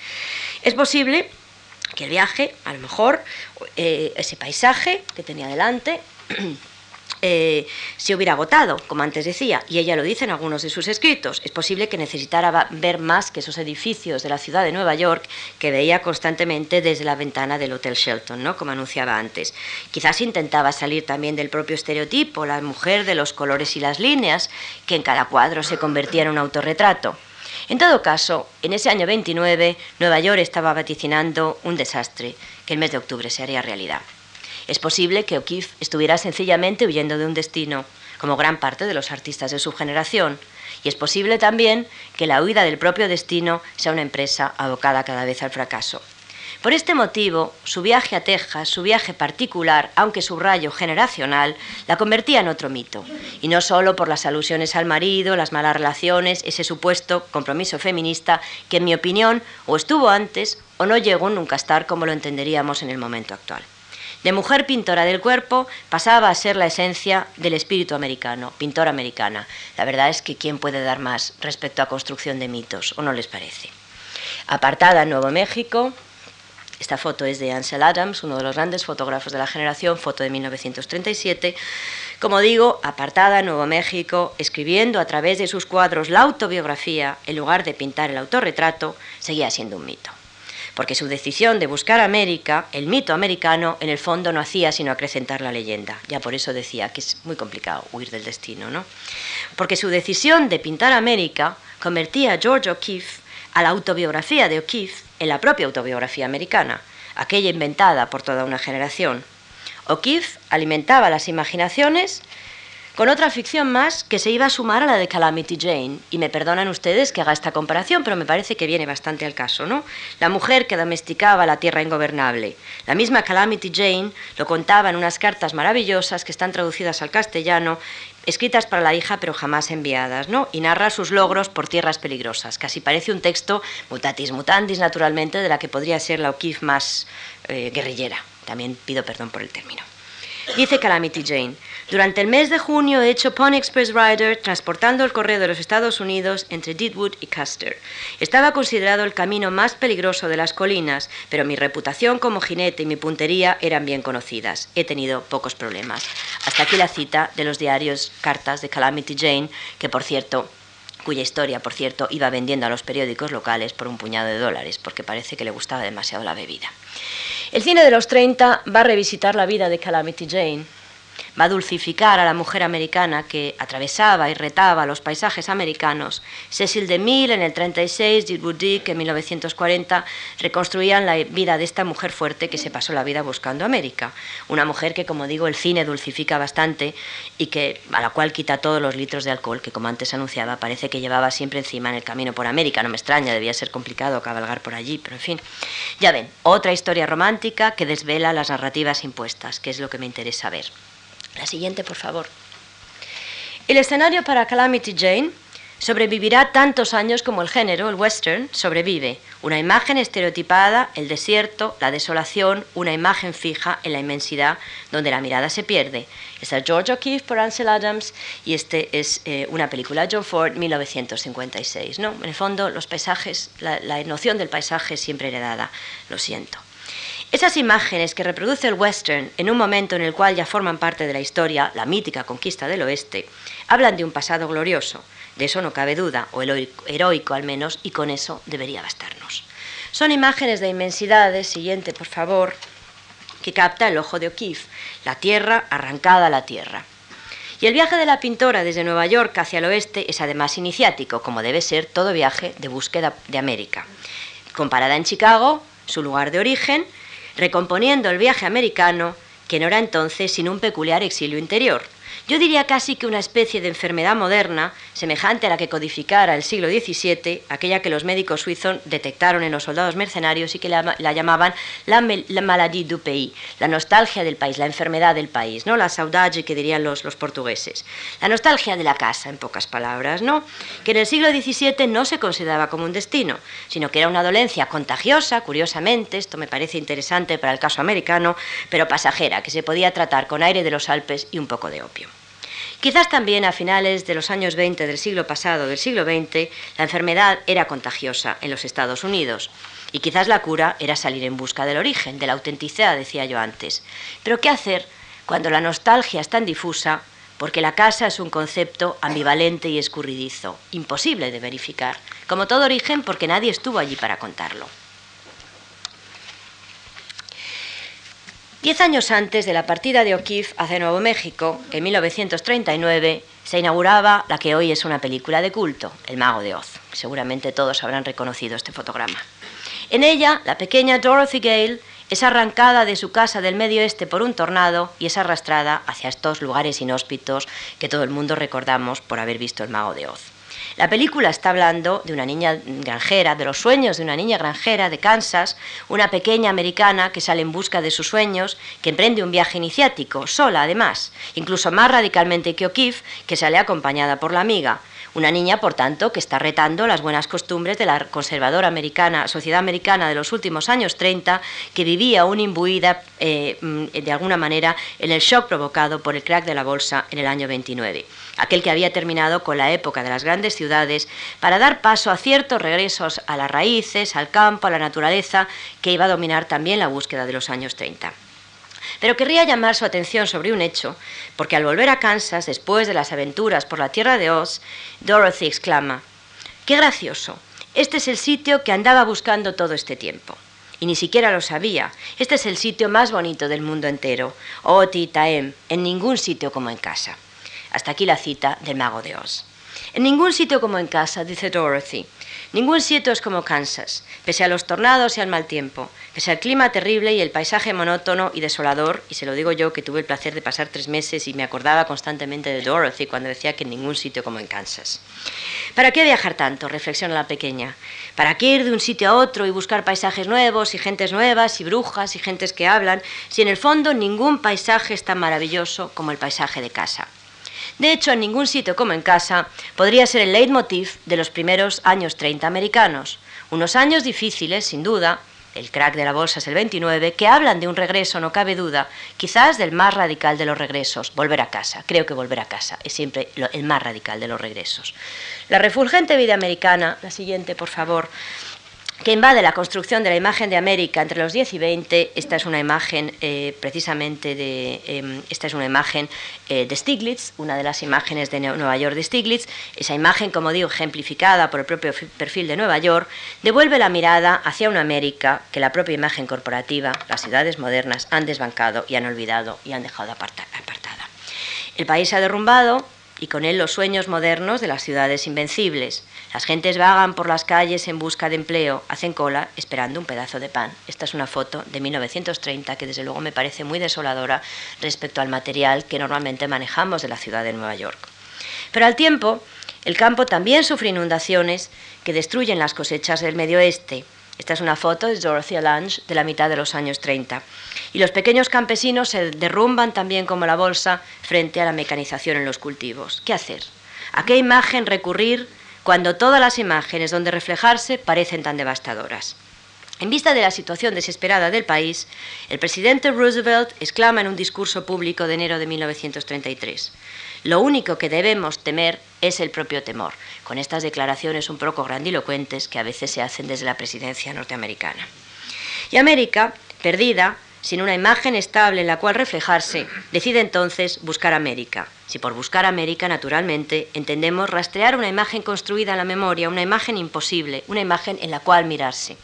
B: Es posible que el viaje, a lo mejor, eh, ese paisaje que tenía delante, Eh, se hubiera agotado, como antes decía, y ella lo dice en algunos de sus escritos. Es posible que necesitara ver más que esos edificios de la ciudad de Nueva York que veía constantemente desde la ventana del Hotel Shelton, ¿no? como anunciaba antes. Quizás intentaba salir también del propio estereotipo, la mujer de los colores y las líneas, que en cada cuadro se convertía en un autorretrato. En todo caso, en ese año 29, Nueva York estaba vaticinando un desastre que el mes de octubre se haría realidad. Es posible que O'Keeffe estuviera sencillamente huyendo de un destino, como gran parte de los artistas de su generación, y es posible también que la huida del propio destino sea una empresa abocada cada vez al fracaso. Por este motivo, su viaje a Texas, su viaje particular, aunque su rayo generacional, la convertía en otro mito. Y no solo por las alusiones al marido, las malas relaciones, ese supuesto compromiso feminista que, en mi opinión, o estuvo antes o no llegó nunca a estar como lo entenderíamos en el momento actual. De mujer pintora del cuerpo pasaba a ser la esencia del espíritu americano, pintora americana. La verdad es que ¿quién puede dar más respecto a construcción de mitos? ¿O no les parece? Apartada en Nuevo México, esta foto es de Ansel Adams, uno de los grandes fotógrafos de la generación, foto de 1937. Como digo, apartada en Nuevo México, escribiendo a través de sus cuadros la autobiografía en lugar de pintar el autorretrato, seguía siendo un mito porque su decisión de buscar América, el mito americano, en el fondo no hacía sino acrecentar la leyenda. Ya por eso decía que es muy complicado huir del destino, ¿no? Porque su decisión de pintar América convertía a George O'Keeffe a la autobiografía de O'Keeffe en la propia autobiografía americana, aquella inventada por toda una generación. O'Keeffe alimentaba las imaginaciones con otra ficción más que se iba a sumar a la de Calamity Jane. Y me perdonan ustedes que haga esta comparación, pero me parece que viene bastante al caso, ¿no? La mujer que domesticaba la tierra ingobernable. La misma Calamity Jane lo contaba en unas cartas maravillosas que están traducidas al castellano, escritas para la hija pero jamás enviadas, ¿no? Y narra sus logros por tierras peligrosas. Casi parece un texto mutatis mutandis, naturalmente, de la que podría ser la O'Keeffe más eh, guerrillera. También pido perdón por el término. Dice Calamity Jane, durante el mes de junio he hecho Pony Express Rider transportando el correo de los Estados Unidos entre Deadwood y Custer. Estaba considerado el camino más peligroso de las colinas, pero mi reputación como jinete y mi puntería eran bien conocidas. He tenido pocos problemas. Hasta aquí la cita de los diarios Cartas de Calamity Jane, que por cierto cuya historia, por cierto, iba vendiendo a los periódicos locales por un puñado de dólares, porque parece que le gustaba demasiado la bebida. El cine de los 30 va a revisitar la vida de Calamity Jane, va a dulcificar a la mujer americana que atravesaba y retaba los paisajes americanos. Cecil DeMille en el 36, Jill Dick en 1940 reconstruían la vida de esta mujer fuerte que se pasó la vida buscando América. Una mujer que, como digo, el cine dulcifica bastante y que a la cual quita todos los litros de alcohol que, como antes anunciaba, parece que llevaba siempre encima en el camino por América. No me extraña, debía ser complicado cabalgar por allí, pero en fin. Ya ven, otra historia romántica que desvela las narrativas impuestas, que es lo que me interesa ver. La siguiente, por favor. El escenario para Calamity Jane sobrevivirá tantos años como el género, el western, sobrevive. Una imagen estereotipada, el desierto, la desolación, una imagen fija en la inmensidad donde la mirada se pierde. Es el George O'Keeffe por Ansel Adams y este es eh, una película John Ford, 1956. ¿no? En el fondo, los paisajes, la, la noción del paisaje siempre heredada, lo siento. Esas imágenes que reproduce el western en un momento en el cual ya forman parte de la historia, la mítica conquista del oeste, hablan de un pasado glorioso, de eso no cabe duda, o heroico, al menos, y con eso debería bastarnos. Son imágenes de inmensidades, siguiente por favor, que capta el ojo de O'Keeffe, la tierra arrancada a la tierra. Y el viaje de la pintora desde Nueva York hacia el oeste es además iniciático, como debe ser todo viaje de búsqueda de América. Comparada en Chicago, su lugar de origen, recomponiendo el viaje americano, que no era entonces sino un peculiar exilio interior. Yo diría casi que una especie de enfermedad moderna, semejante a la que codificara el siglo XVII, aquella que los médicos suizos detectaron en los soldados mercenarios y que la, llamaban la, maladie du pays, la nostalgia del país, la enfermedad del país, ¿no? la saudade que dirían los, los portugueses. La nostalgia de la casa, en pocas palabras, ¿no? que en el siglo XVII no se consideraba como un destino, sino que era una dolencia contagiosa, curiosamente, esto me parece interesante para el caso americano, pero pasajera, que se podía tratar con aire de los Alpes y un poco de opio. Quizás también a finales de los años 20 del siglo pasado, del siglo XX, la enfermedad era contagiosa en los Estados Unidos. Y quizás la cura era salir en busca del origen, de la autenticidad, decía yo antes. Pero ¿qué hacer cuando la nostalgia es tan difusa? Porque la casa es un concepto ambivalente y escurridizo, imposible de verificar, como todo origen porque nadie estuvo allí para contarlo. Diez años antes de la partida de O'Keeffe hacia Nuevo México, en 1939, se inauguraba la que hoy es una película de culto, El Mago de Oz. Seguramente todos habrán reconocido este fotograma. En ella, la pequeña Dorothy Gale es arrancada de su casa del medio oeste por un tornado y es arrastrada hacia estos lugares inhóspitos que todo el mundo recordamos por haber visto El Mago de Oz. La película está hablando de una niña granjera, de los sueños de una niña granjera de Kansas, una pequeña americana que sale en busca de sus sueños, que emprende un viaje iniciático, sola además, incluso más radicalmente que O'Keeffe, que sale acompañada por la amiga. Una niña, por tanto, que está retando las buenas costumbres de la conservadora americana, sociedad americana de los últimos años 30, que vivía aún imbuida, eh, mm, de alguna manera, en el shock provocado por el crack de la bolsa en el año 29 aquel que había terminado con la época de las grandes ciudades, para dar paso a ciertos regresos a las raíces, al campo, a la naturaleza, que iba a dominar también la búsqueda de los años 30. Pero querría llamar su atención sobre un hecho, porque al volver a Kansas, después de las aventuras por la tierra de Oz, Dorothy exclama, ¡Qué gracioso! Este es el sitio que andaba buscando todo este tiempo. Y ni siquiera lo sabía. Este es el sitio más bonito del mundo entero. Oh, Titaem, en ningún sitio como en casa. Hasta aquí la cita del mago de Oz. En ningún sitio como en casa, dice Dorothy. Ningún sitio es como Kansas, pese a los tornados y al mal tiempo, pese al clima terrible y el paisaje monótono y desolador, y se lo digo yo que tuve el placer de pasar tres meses y me acordaba constantemente de Dorothy cuando decía que en ningún sitio como en Kansas. ¿Para qué viajar tanto? reflexiona la pequeña. ¿Para qué ir de un sitio a otro y buscar paisajes nuevos y gentes nuevas y brujas y gentes que hablan, si en el fondo ningún paisaje es tan maravilloso como el paisaje de casa? De hecho, en ningún sitio como en casa podría ser el leitmotiv de los primeros años 30 americanos. Unos años difíciles, sin duda, el crack de la bolsa es el 29, que hablan de un regreso, no cabe duda, quizás del más radical de los regresos, volver a casa. Creo que volver a casa es siempre el más radical de los regresos. La refulgente vida americana, la siguiente, por favor, que invade la construcción de la imagen de América entre los 10 y 20. Esta es una imagen eh, precisamente de em, esta es una imagen eh, de Stiglitz, una de las imágenes de Nueva York de Stiglitz. Esa imagen, como digo, ejemplificada por el propio perfil de Nueva York, devuelve la mirada hacia una América que la propia imagen corporativa, las ciudades modernas han desbancado y han olvidado y han dejado apartada. El país se ha derrumbado y con él los sueños modernos de las ciudades invencibles. Las gentes vagan por las calles en busca de empleo, hacen cola esperando un pedazo de pan. Esta es una foto de 1930 que desde luego me parece muy desoladora respecto al material que normalmente manejamos de la ciudad de Nueva York. Pero al tiempo, el campo también sufre inundaciones que destruyen las cosechas del medio oeste. Esta es una foto de Dorothea Lange de la mitad de los años 30. Y los pequeños campesinos se derrumban también como la bolsa frente a la mecanización en los cultivos. ¿Qué hacer? ¿A qué imagen recurrir cuando todas las imágenes donde reflejarse parecen tan devastadoras? En vista de la situación desesperada del país, el presidente Roosevelt exclama en un discurso público de enero de 1933, lo único que debemos temer es el propio temor, con estas declaraciones un poco grandilocuentes que a veces se hacen desde la presidencia norteamericana. Y América, perdida, sin una imagen estable en la cual reflejarse, decide entonces buscar América. Si por buscar América, naturalmente, entendemos rastrear una imagen construida en la memoria, una imagen imposible, una imagen en la cual mirarse.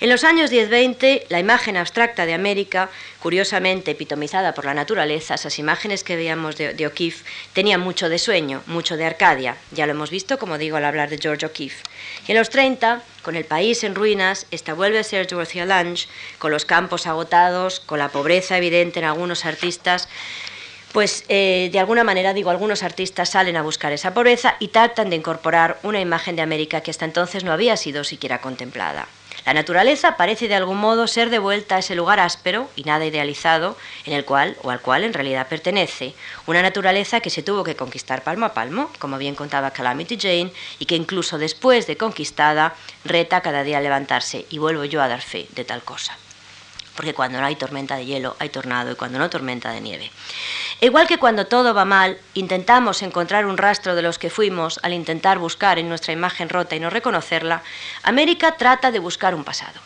B: En los años 10-20, la imagen abstracta de América, curiosamente epitomizada por la naturaleza, esas imágenes que veíamos de, O'Keeffe, tenían mucho de sueño, mucho de Arcadia. Ya lo hemos visto, como digo, al hablar de George O'Keeffe. Y en los 30, con el país en ruinas, esta vuelve a ser Dorothea Lange, con los campos agotados, con la pobreza evidente en algunos artistas, pues eh, de alguna manera, digo, algunos artistas salen a buscar esa pobreza y tratan de incorporar una imagen de América que hasta entonces no había sido siquiera contemplada. La naturaleza parece de algún modo ser devuelta a ese lugar áspero y nada idealizado en el cual o al cual en realidad pertenece, una naturaleza que se tuvo que conquistar palmo a palmo, como bien contaba Calamity Jane, y que incluso después de conquistada reta cada día a levantarse, y vuelvo yo a dar fe de tal cosa porque cuando no hay tormenta de hielo hay tornado y cuando no tormenta de nieve. Igual que cuando todo va mal, intentamos encontrar un rastro de los que fuimos al intentar buscar en nuestra imagen rota y no reconocerla, América trata de buscar un pasado.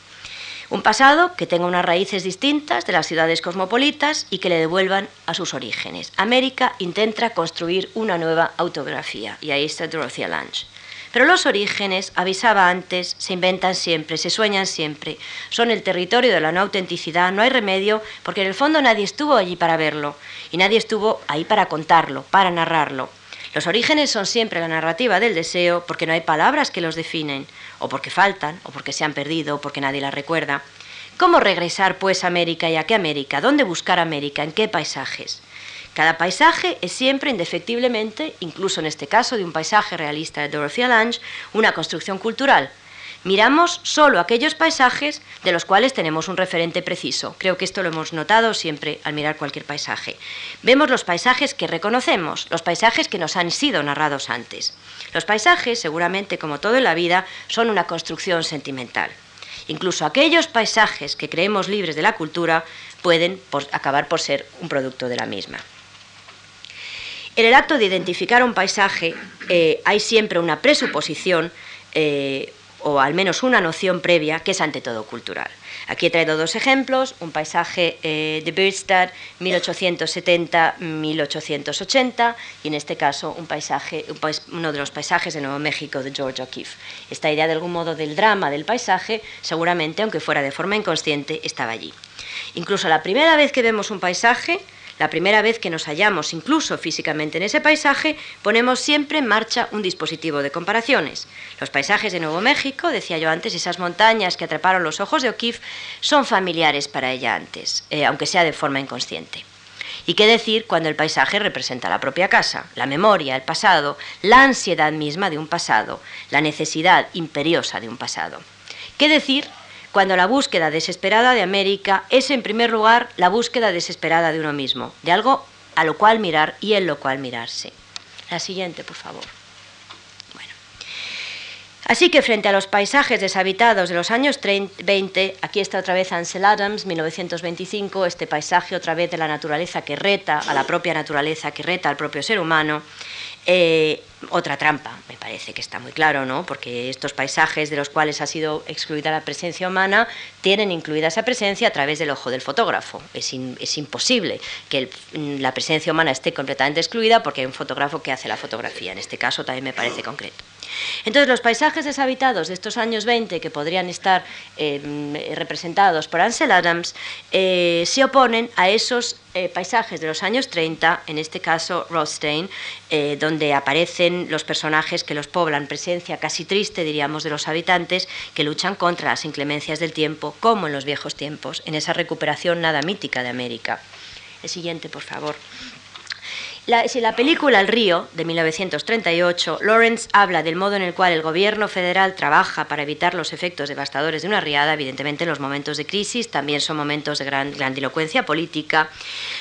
B: Un pasado que tenga unas raíces distintas de las ciudades cosmopolitas y que le devuelvan a sus orígenes. América intenta construir una nueva autografía y ahí está Dorothea Lange. Pero los orígenes, avisaba antes, se inventan siempre, se sueñan siempre. Son el territorio de la no autenticidad, no hay remedio, porque en el fondo nadie estuvo allí para verlo y nadie estuvo ahí para contarlo, para narrarlo. Los orígenes son siempre la narrativa del deseo porque no hay palabras que los definen, o porque faltan, o porque se han perdido, o porque nadie las recuerda. ¿Cómo regresar pues a América y a qué América? ¿Dónde buscar América? ¿En qué paisajes? Cada paisaje es siempre, indefectiblemente, incluso en este caso de un paisaje realista de Dorothea Lange, una construcción cultural. Miramos solo aquellos paisajes de los cuales tenemos un referente preciso. Creo que esto lo hemos notado siempre al mirar cualquier paisaje. Vemos los paisajes que reconocemos, los paisajes que nos han sido narrados antes. Los paisajes, seguramente como todo en la vida, son una construcción sentimental. Incluso aquellos paisajes que creemos libres de la cultura pueden acabar por ser un producto de la misma. En el acto de identificar un paisaje eh, hay siempre una presuposición eh, o al menos una noción previa que es ante todo cultural. Aquí he traído dos ejemplos, un paisaje eh, de Bürstadt 1870-1880 y en este caso un paisaje, uno de los paisajes de Nuevo México de George O'Keeffe. Esta idea de algún modo del drama del paisaje seguramente, aunque fuera de forma inconsciente, estaba allí. Incluso la primera vez que vemos un paisaje, la primera vez que nos hallamos incluso físicamente en ese paisaje, ponemos siempre en marcha un dispositivo de comparaciones. Los paisajes de Nuevo México, decía yo antes, esas montañas que atraparon los ojos de O'Keeffe, son familiares para ella antes, eh, aunque sea de forma inconsciente. ¿Y qué decir cuando el paisaje representa la propia casa, la memoria, el pasado, la ansiedad misma de un pasado, la necesidad imperiosa de un pasado? ¿Qué decir cuando la búsqueda desesperada de América es en primer lugar la búsqueda desesperada de uno mismo, de algo a lo cual mirar y en lo cual mirarse. La siguiente, por favor. Bueno. Así que frente a los paisajes deshabitados de los años 20, aquí está otra vez Ansel Adams, 1925, este paisaje otra vez de la naturaleza que reta a la propia naturaleza, que reta al propio ser humano, eh, otra trampa, me parece que está muy claro, ¿no? Porque estos paisajes de los cuales ha sido excluida la presencia humana tienen incluida esa presencia a través del ojo del fotógrafo. Es, imposible que la presencia humana esté completamente excluida porque hay un fotógrafo que hace la fotografía. En este caso también me parece concreto. Entonces, los paisajes deshabitados de estos años 20, que podrían estar eh, representados por Ansel Adams, eh, se oponen a esos eh, paisajes de los años 30, en este caso Rothstein, donde aparecen los personajes que los poblan, presencia casi triste, diríamos, de los habitantes que luchan contra las inclemencias del tiempo, como en los viejos tiempos, en esa recuperación nada mítica de América. El siguiente, por favor. La, si la película El río, de 1938, Lawrence habla del modo en el cual el gobierno federal trabaja para evitar los efectos devastadores de una riada, evidentemente los momentos de crisis también son momentos de gran grandilocuencia política.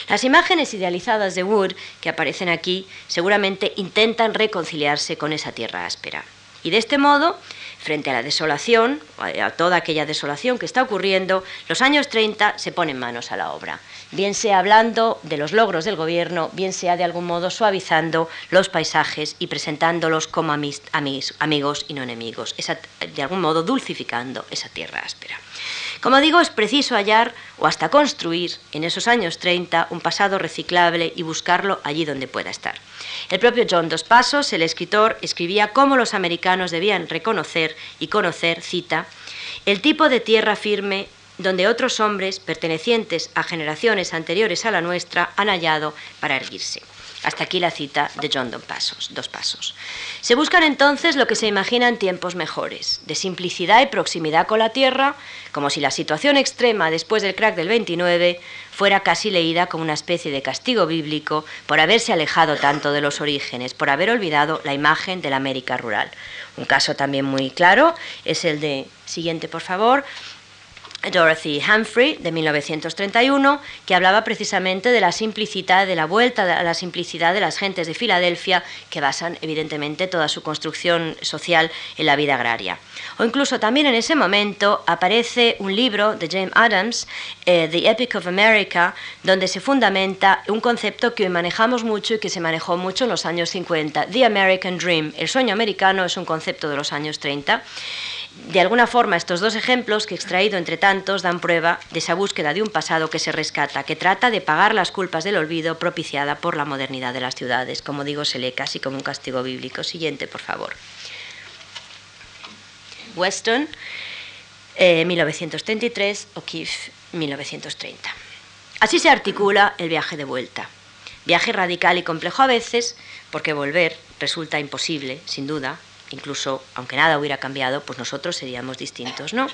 B: Las imágenes idealizadas de Wood que aparecen aquí seguramente intentan reconciliarse con esa tierra áspera. Y de este modo, frente a la desolación, a toda aquella desolación que está ocurriendo, los años 30 se ponen manos a la obra bien sea hablando de los logros del gobierno, bien sea de algún modo suavizando los paisajes y presentándolos como amigos y no enemigos, de algún modo dulcificando esa tierra áspera. Como digo, es preciso hallar o hasta construir en esos años 30 un pasado reciclable y buscarlo allí donde pueda estar. El propio John Dos Pasos, el escritor, escribía cómo los americanos debían reconocer y conocer, cita, el tipo de tierra firme donde otros hombres, pertenecientes a generaciones anteriores a la nuestra, han hallado para erguirse. Hasta aquí la cita de John Dos Pasos, dos pasos. Se buscan entonces lo que se imagina en tiempos mejores, de simplicidad y proximidad con la tierra, como si la situación extrema después del crack del 29 fuera casi leída como una especie de castigo bíblico por haberse alejado tanto de los orígenes, por haber olvidado la imagen de la América rural. Un caso también muy claro es el de, siguiente por favor, Dorothy Humphrey, de 1931, que hablaba precisamente de la simplicidad, de la vuelta a la simplicidad de las gentes de Filadelfia, que basan evidentemente toda su construcción social en la vida agraria. O incluso también en ese momento aparece un libro de James Adams, eh, The Epic of America, donde se fundamenta un concepto que manejamos mucho y que se manejó mucho en los años 50, The American Dream. El sueño americano es un concepto de los años 30 de alguna forma, estos dos ejemplos que he extraído entre tantos dan prueba de esa búsqueda de un pasado que se rescata, que trata de pagar las culpas del olvido propiciada por la modernidad de las ciudades. Como digo, se lee casi como un castigo bíblico. Siguiente, por favor. Weston, 1933, eh, O'Keeffe, 1930. Así se articula el viaje de vuelta. Viaje radical y complejo a veces, porque volver resulta imposible, sin duda, incluso aunque nada hubiera cambiado, pues nosotros seríamos distintos, ¿no?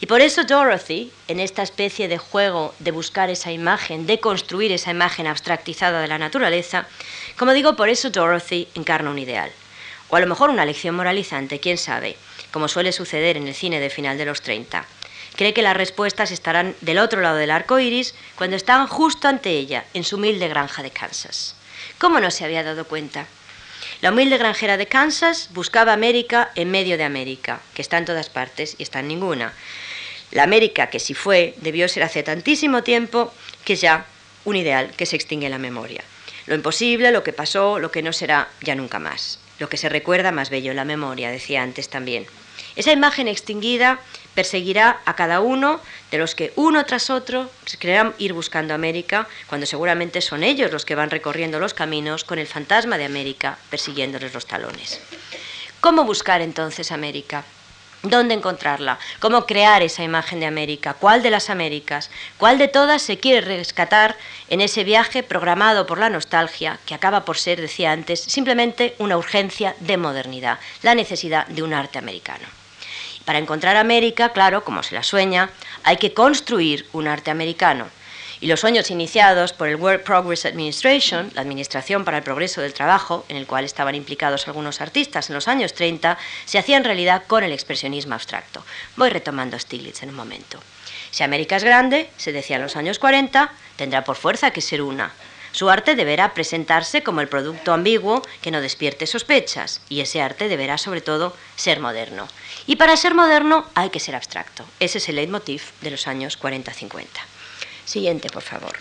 B: Y por eso Dorothy, en esta especie de juego de buscar esa imagen, de construir esa imagen abstractizada de la naturaleza, como digo, por eso Dorothy encarna un ideal. O a lo mejor una lección moralizante, quién sabe, como suele suceder en el cine de final de los 30. Cree que las respuestas estarán del otro lado del arco iris cuando están justo ante ella, en su humilde granja de Kansas. ¿Cómo no se había dado cuenta? La humilde granjera de Kansas buscaba América en medio de América, que está en todas partes y está en ninguna. La América que si fue debió ser hace tantísimo tiempo que ya un ideal que se extingue en la memoria. Lo imposible, lo que pasó, lo que no será ya nunca más. Lo que se recuerda más bello en la memoria, decía antes también. Esa imagen extinguida perseguirá a cada uno de los que uno tras otro creerán ir buscando América, cuando seguramente son ellos los que van recorriendo los caminos con el fantasma de América persiguiéndoles los talones. ¿Cómo buscar entonces América? ¿Dónde encontrarla? ¿Cómo crear esa imagen de América? ¿Cuál de las Américas? ¿Cuál de todas se quiere rescatar en ese viaje programado por la nostalgia, que acaba por ser, decía antes, simplemente una urgencia de modernidad, la necesidad de un arte americano? Para encontrar América, claro, como se la sueña, hay que construir un arte americano. Y los sueños iniciados por el World Progress Administration, la Administración para el Progreso del Trabajo, en el cual estaban implicados algunos artistas en los años 30, se hacían realidad con el expresionismo abstracto. Voy retomando Stiglitz en un momento. Si América es grande, se decía en los años 40, tendrá por fuerza que ser una. Su arte deberá presentarse como el producto ambiguo que no despierte sospechas, y ese arte deberá sobre todo ser moderno. Y para ser moderno hay que ser abstracto. Ese es el leitmotiv de los años 40-50. Siguiente, por favor.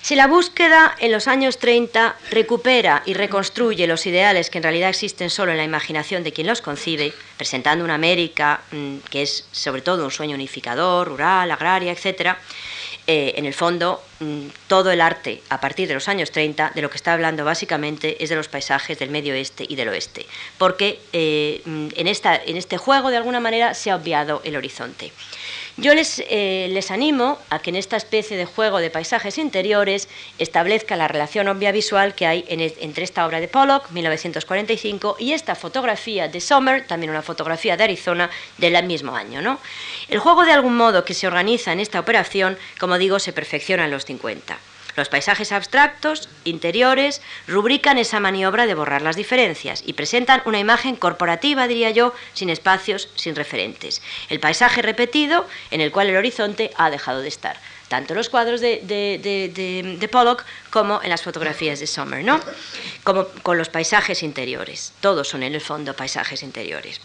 B: Si la búsqueda en los años 30 recupera y reconstruye los ideales que en realidad existen solo en la imaginación de quien los concibe, presentando una América mm, que es sobre todo un sueño unificador, rural, agraria, etc., eh, en el fondo, mm, todo el arte a partir de los años 30, de lo que está hablando básicamente es de los paisajes del medio oeste y del oeste, porque eh, mm, en, esta, en este juego, de alguna manera, se ha obviado el horizonte. Yo les, eh, les, animo a que en esta especie de juego de paisajes interiores establezca la relación obvia visual que hay entre esta obra de Pollock, 1945, y esta fotografía de Sommer, también una fotografía de Arizona del mismo año. ¿no? El juego de algún modo que se organiza en esta operación, como digo, se perfecciona en los 50. Los paisajes abstractos, interiores, rubrican esa maniobra de borrar las diferencias y presentan una imagen corporativa, diría yo, sin espacios, sin referentes. El paisaje repetido en el cual el horizonte ha dejado de estar tanto en los cuadros de, Pollock como en las fotografías de Sommer, ¿no? como con los paisajes interiores. Todos son en el fondo paisajes interiores.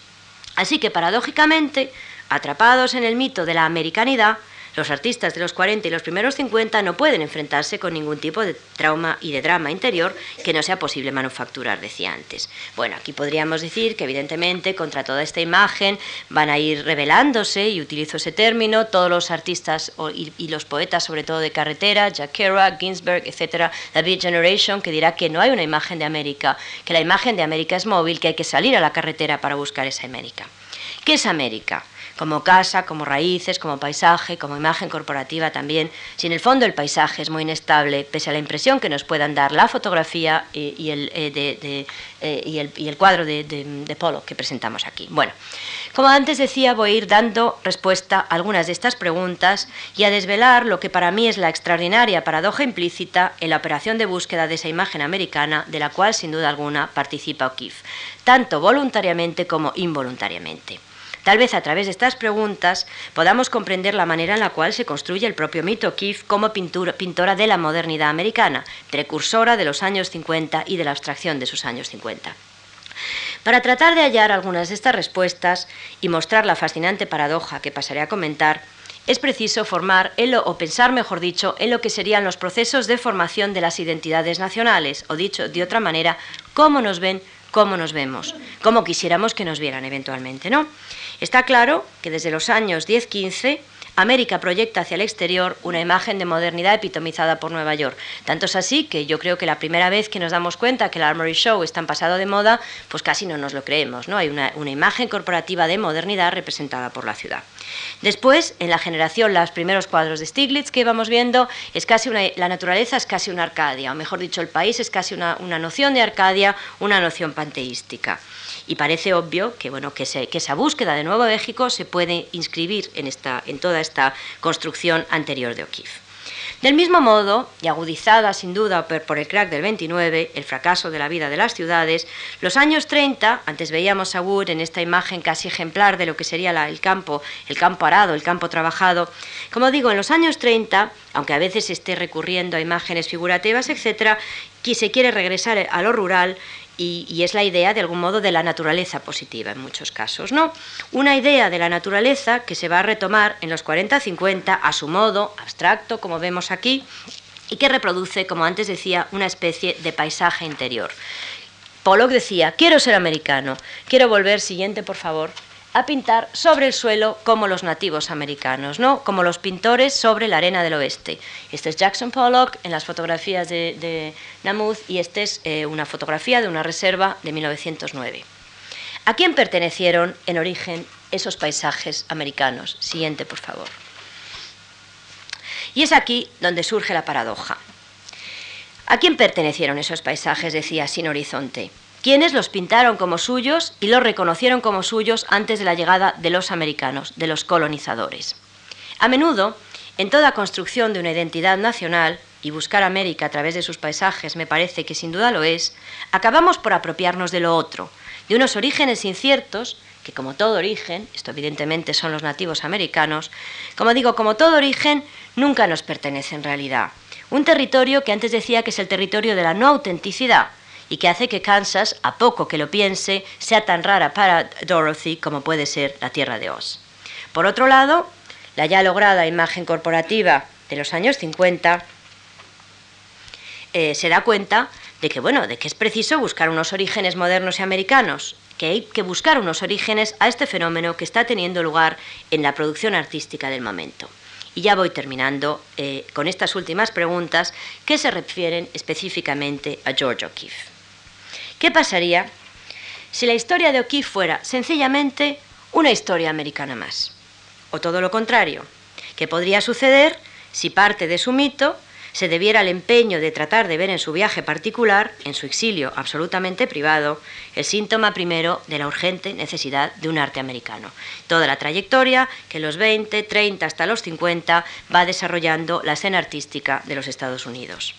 B: Así que paradójicamente, atrapados en el mito de la americanidad, los artistas de los 40 y los primeros 50 no pueden enfrentarse con ningún tipo de trauma y de drama interior que no sea posible manufacturar, decía antes. Bueno, aquí podríamos decir que evidentemente contra toda esta imagen van a ir revelándose, y utilizo ese término, todos los artistas y, los poetas, sobre todo de carretera, Jack Kerouac, Ginsberg, etcétera, la Beat Generation, que dirá que no hay una imagen de América, que la imagen de América es móvil, que hay que salir a la carretera para buscar esa América. ¿Qué es América? Como casa, como raíces, como paisaje, como imagen corporativa también. Si en el fondo el paisaje es muy inestable, pese a la impresión que nos puedan dar la fotografía y, el, eh, eh, el, cuadro de, de, Polo que presentamos aquí. Bueno, como antes decía, voy a ir dando respuesta a algunas de estas preguntas y a desvelar lo que para mí es la extraordinaria paradoja implícita en la operación de búsqueda de esa imagen americana de la cual sin duda alguna participa O'Keeffe, tanto voluntariamente como involuntariamente. Tal vez a través de estas preguntas podamos comprender la manera en la cual se construye el propio mito Keith como pintora de la modernidad americana, precursora de los años 50 y de la abstracción de sus años 50. Para tratar de hallar algunas de estas respuestas y mostrar la fascinante paradoja que pasaré a comentar, es preciso formar o pensar, mejor dicho, en lo que serían los procesos de formación de las identidades nacionales, o dicho de otra manera, cómo nos ven, cómo nos vemos, cómo quisiéramos que nos vieran eventualmente, ¿no? Está claro que desde los años 10-15 América proyecta hacia el exterior una imagen de modernidad epitomizada por Nueva York. Tanto es así que yo creo que la primera vez que nos damos cuenta que el Armory Show está en pasado de moda, pues casi no nos lo creemos. ¿no? Hay una, imagen corporativa de modernidad representada por la ciudad. Después, en la generación, los primeros cuadros de Stiglitz que íbamos viendo, es casi la naturaleza es casi una Arcadia, o mejor dicho, el país es casi una, una noción de Arcadia, una noción panteística y parece obvio que, bueno, que, esa búsqueda de Nuevo México se puede inscribir en, en toda esta construcción anterior de O'Keeffe. Del mismo modo, y agudizada sin duda por el crack del 29, el fracaso de la vida de las ciudades, los años 30, antes veíamos a Wood en esta imagen casi ejemplar de lo que sería el campo, el campo arado, el campo trabajado. Como digo, en los años 30, aunque a veces esté recurriendo a imágenes figurativas, etc., se quiere regresar a lo rural y, es la idea de algún modo de la naturaleza positiva en muchos casos, ¿no? Una idea de la naturaleza que se va a retomar en los 40-50 a su modo abstracto, como vemos aquí, y que reproduce, como antes decía, una especie de paisaje interior. Pollock decía, quiero ser americano, quiero volver, siguiente por favor, a pintar sobre el suelo como los nativos americanos, ¿no? como los pintores sobre la arena del oeste. Este es Jackson Pollock en las fotografías de, de Namuth y esta es eh, una fotografía de una reserva de 1909. ¿A quién pertenecieron en origen esos paisajes americanos? Siguiente, por favor. Y es aquí donde surge la paradoja. ¿A quién pertenecieron esos paisajes, decía, sin horizonte? Quienes los pintaron como suyos y los reconocieron como suyos antes de la llegada de los americanos, de los colonizadores. A menudo, en toda construcción de una identidad nacional, y buscar América a través de sus paisajes me parece que sin duda lo es, acabamos por apropiarnos de lo otro, de unos orígenes inciertos, que como todo origen, esto evidentemente son los nativos americanos, como digo, como todo origen, nunca nos pertenece en realidad. Un territorio que antes decía que es el territorio de la no autenticidad, y que hace que Kansas, a poco que lo piense, sea tan rara para Dorothy como puede ser la Tierra de Oz. Por otro lado, la ya lograda imagen corporativa de los años 50 eh, se da cuenta de que, bueno, de que es preciso buscar unos orígenes modernos y americanos, que hay que buscar unos orígenes a este fenómeno que está teniendo lugar en la producción artística del momento. Y ya voy terminando eh, con estas últimas preguntas que se refieren específicamente a George O'Keeffe. ¿Qué pasaría si la historia de O'Keeffe fuera sencillamente una historia americana más? O todo lo contrario, ¿qué podría suceder si parte de su mito se debiera al empeño de tratar de ver en su viaje particular, en su exilio absolutamente privado, el síntoma primero de la urgente necesidad de un arte americano. Toda la trayectoria que los 20, 30 hasta los 50 va desarrollando la escena artística de los Estados Unidos.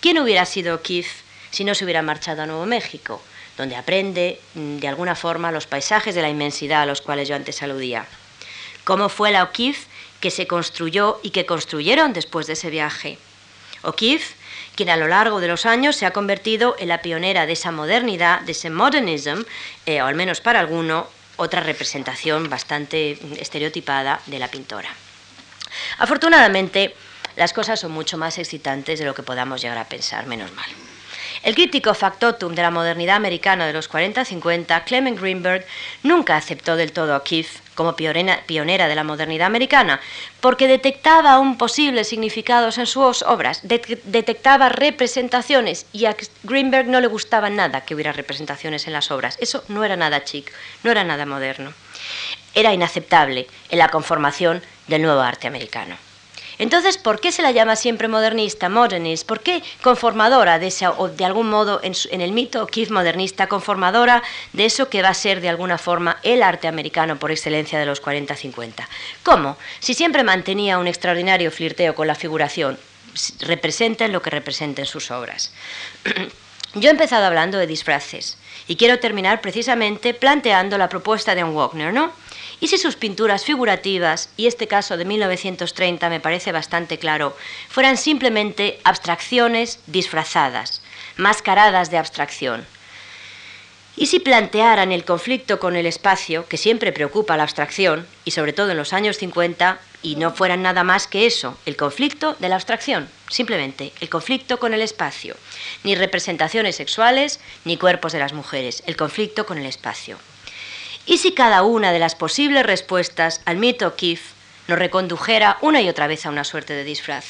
B: ¿Quién hubiera sido Keith si no se hubiera marchado a Nuevo México, donde aprende mm, de alguna forma los paisajes de la inmensidad a los cuales yo antes aludía? ¿Cómo fue la O'Keeffe que se construyó y que construyeron después de ese viaje? O'Keeffe, quien a lo largo de los años se ha convertido en la pionera de esa modernidad, de ese modernism, eh, o al menos para alguno, otra representación bastante estereotipada de la pintora. Afortunadamente, las cosas son mucho más excitantes de lo que podamos llegar a pensar, menos mal. El crítico factotum de la modernidad americana de los 40-50, Clement Greenberg, nunca aceptó del todo a O'Keeffe como pionera de la modernidad americana, porque detectaba un posible significados en sus obras, detectaba representaciones y a Greenberg no le gustaba nada que hubiera representaciones en las obras. Eso no era nada chic, no era nada moderno. Era inaceptable en la conformación del nuevo arte americano. Entonces, ¿por qué se la llama siempre modernista, modernist? ¿Por qué conformadora de esa, o de algún modo en, el mito Keith modernista, conformadora de eso que va a ser de alguna forma el arte americano por excelencia de los 40-50? ¿Cómo? Si siempre mantenía un extraordinario flirteo con la figuración, representen lo que representen sus obras. Yo he empezado hablando de disfraces y quiero terminar precisamente planteando la propuesta de un Wagner, ¿no? Y si sus pinturas figurativas, y este caso de 1930 me parece bastante claro, fueran simplemente abstracciones disfrazadas, mascaradas de abstracción. Y si plantearan el conflicto con el espacio, que siempre preocupa la abstracción, y sobre todo en los años 50, y no fueran nada más que eso, el conflicto de la abstracción, simplemente el conflicto con el espacio, ni representaciones sexuales, ni cuerpos de las mujeres, el conflicto con el espacio. ¿Y si cada una de las posibles respuestas al mito O'Keeffe nos recondujera una y otra vez a una suerte de disfraz?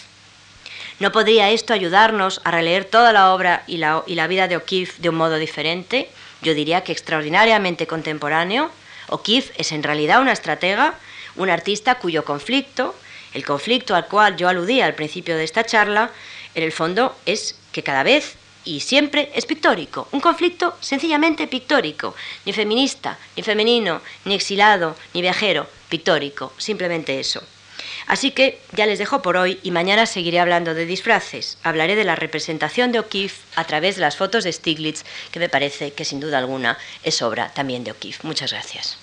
B: ¿No podría esto ayudarnos a releer toda la obra y la, y la vida de O'Keeffe de un modo diferente? Yo diría que extraordinariamente contemporáneo. O'Keeffe es en realidad una estratega, un artista cuyo conflicto, el conflicto al cual yo aludía al principio de esta charla, en el fondo es que cada vez y siempre es pictórico, un conflicto sencillamente pictórico, ni feminista, ni femenino, ni exilado, ni viajero, pictórico, simplemente eso. Así que ya les dejo por hoy y mañana seguiré hablando de disfraces. Hablaré de la representación de O'Keeffe a través de las fotos de Stiglitz, que me parece que sin duda alguna es obra también de O'Keeffe. Muchas gracias.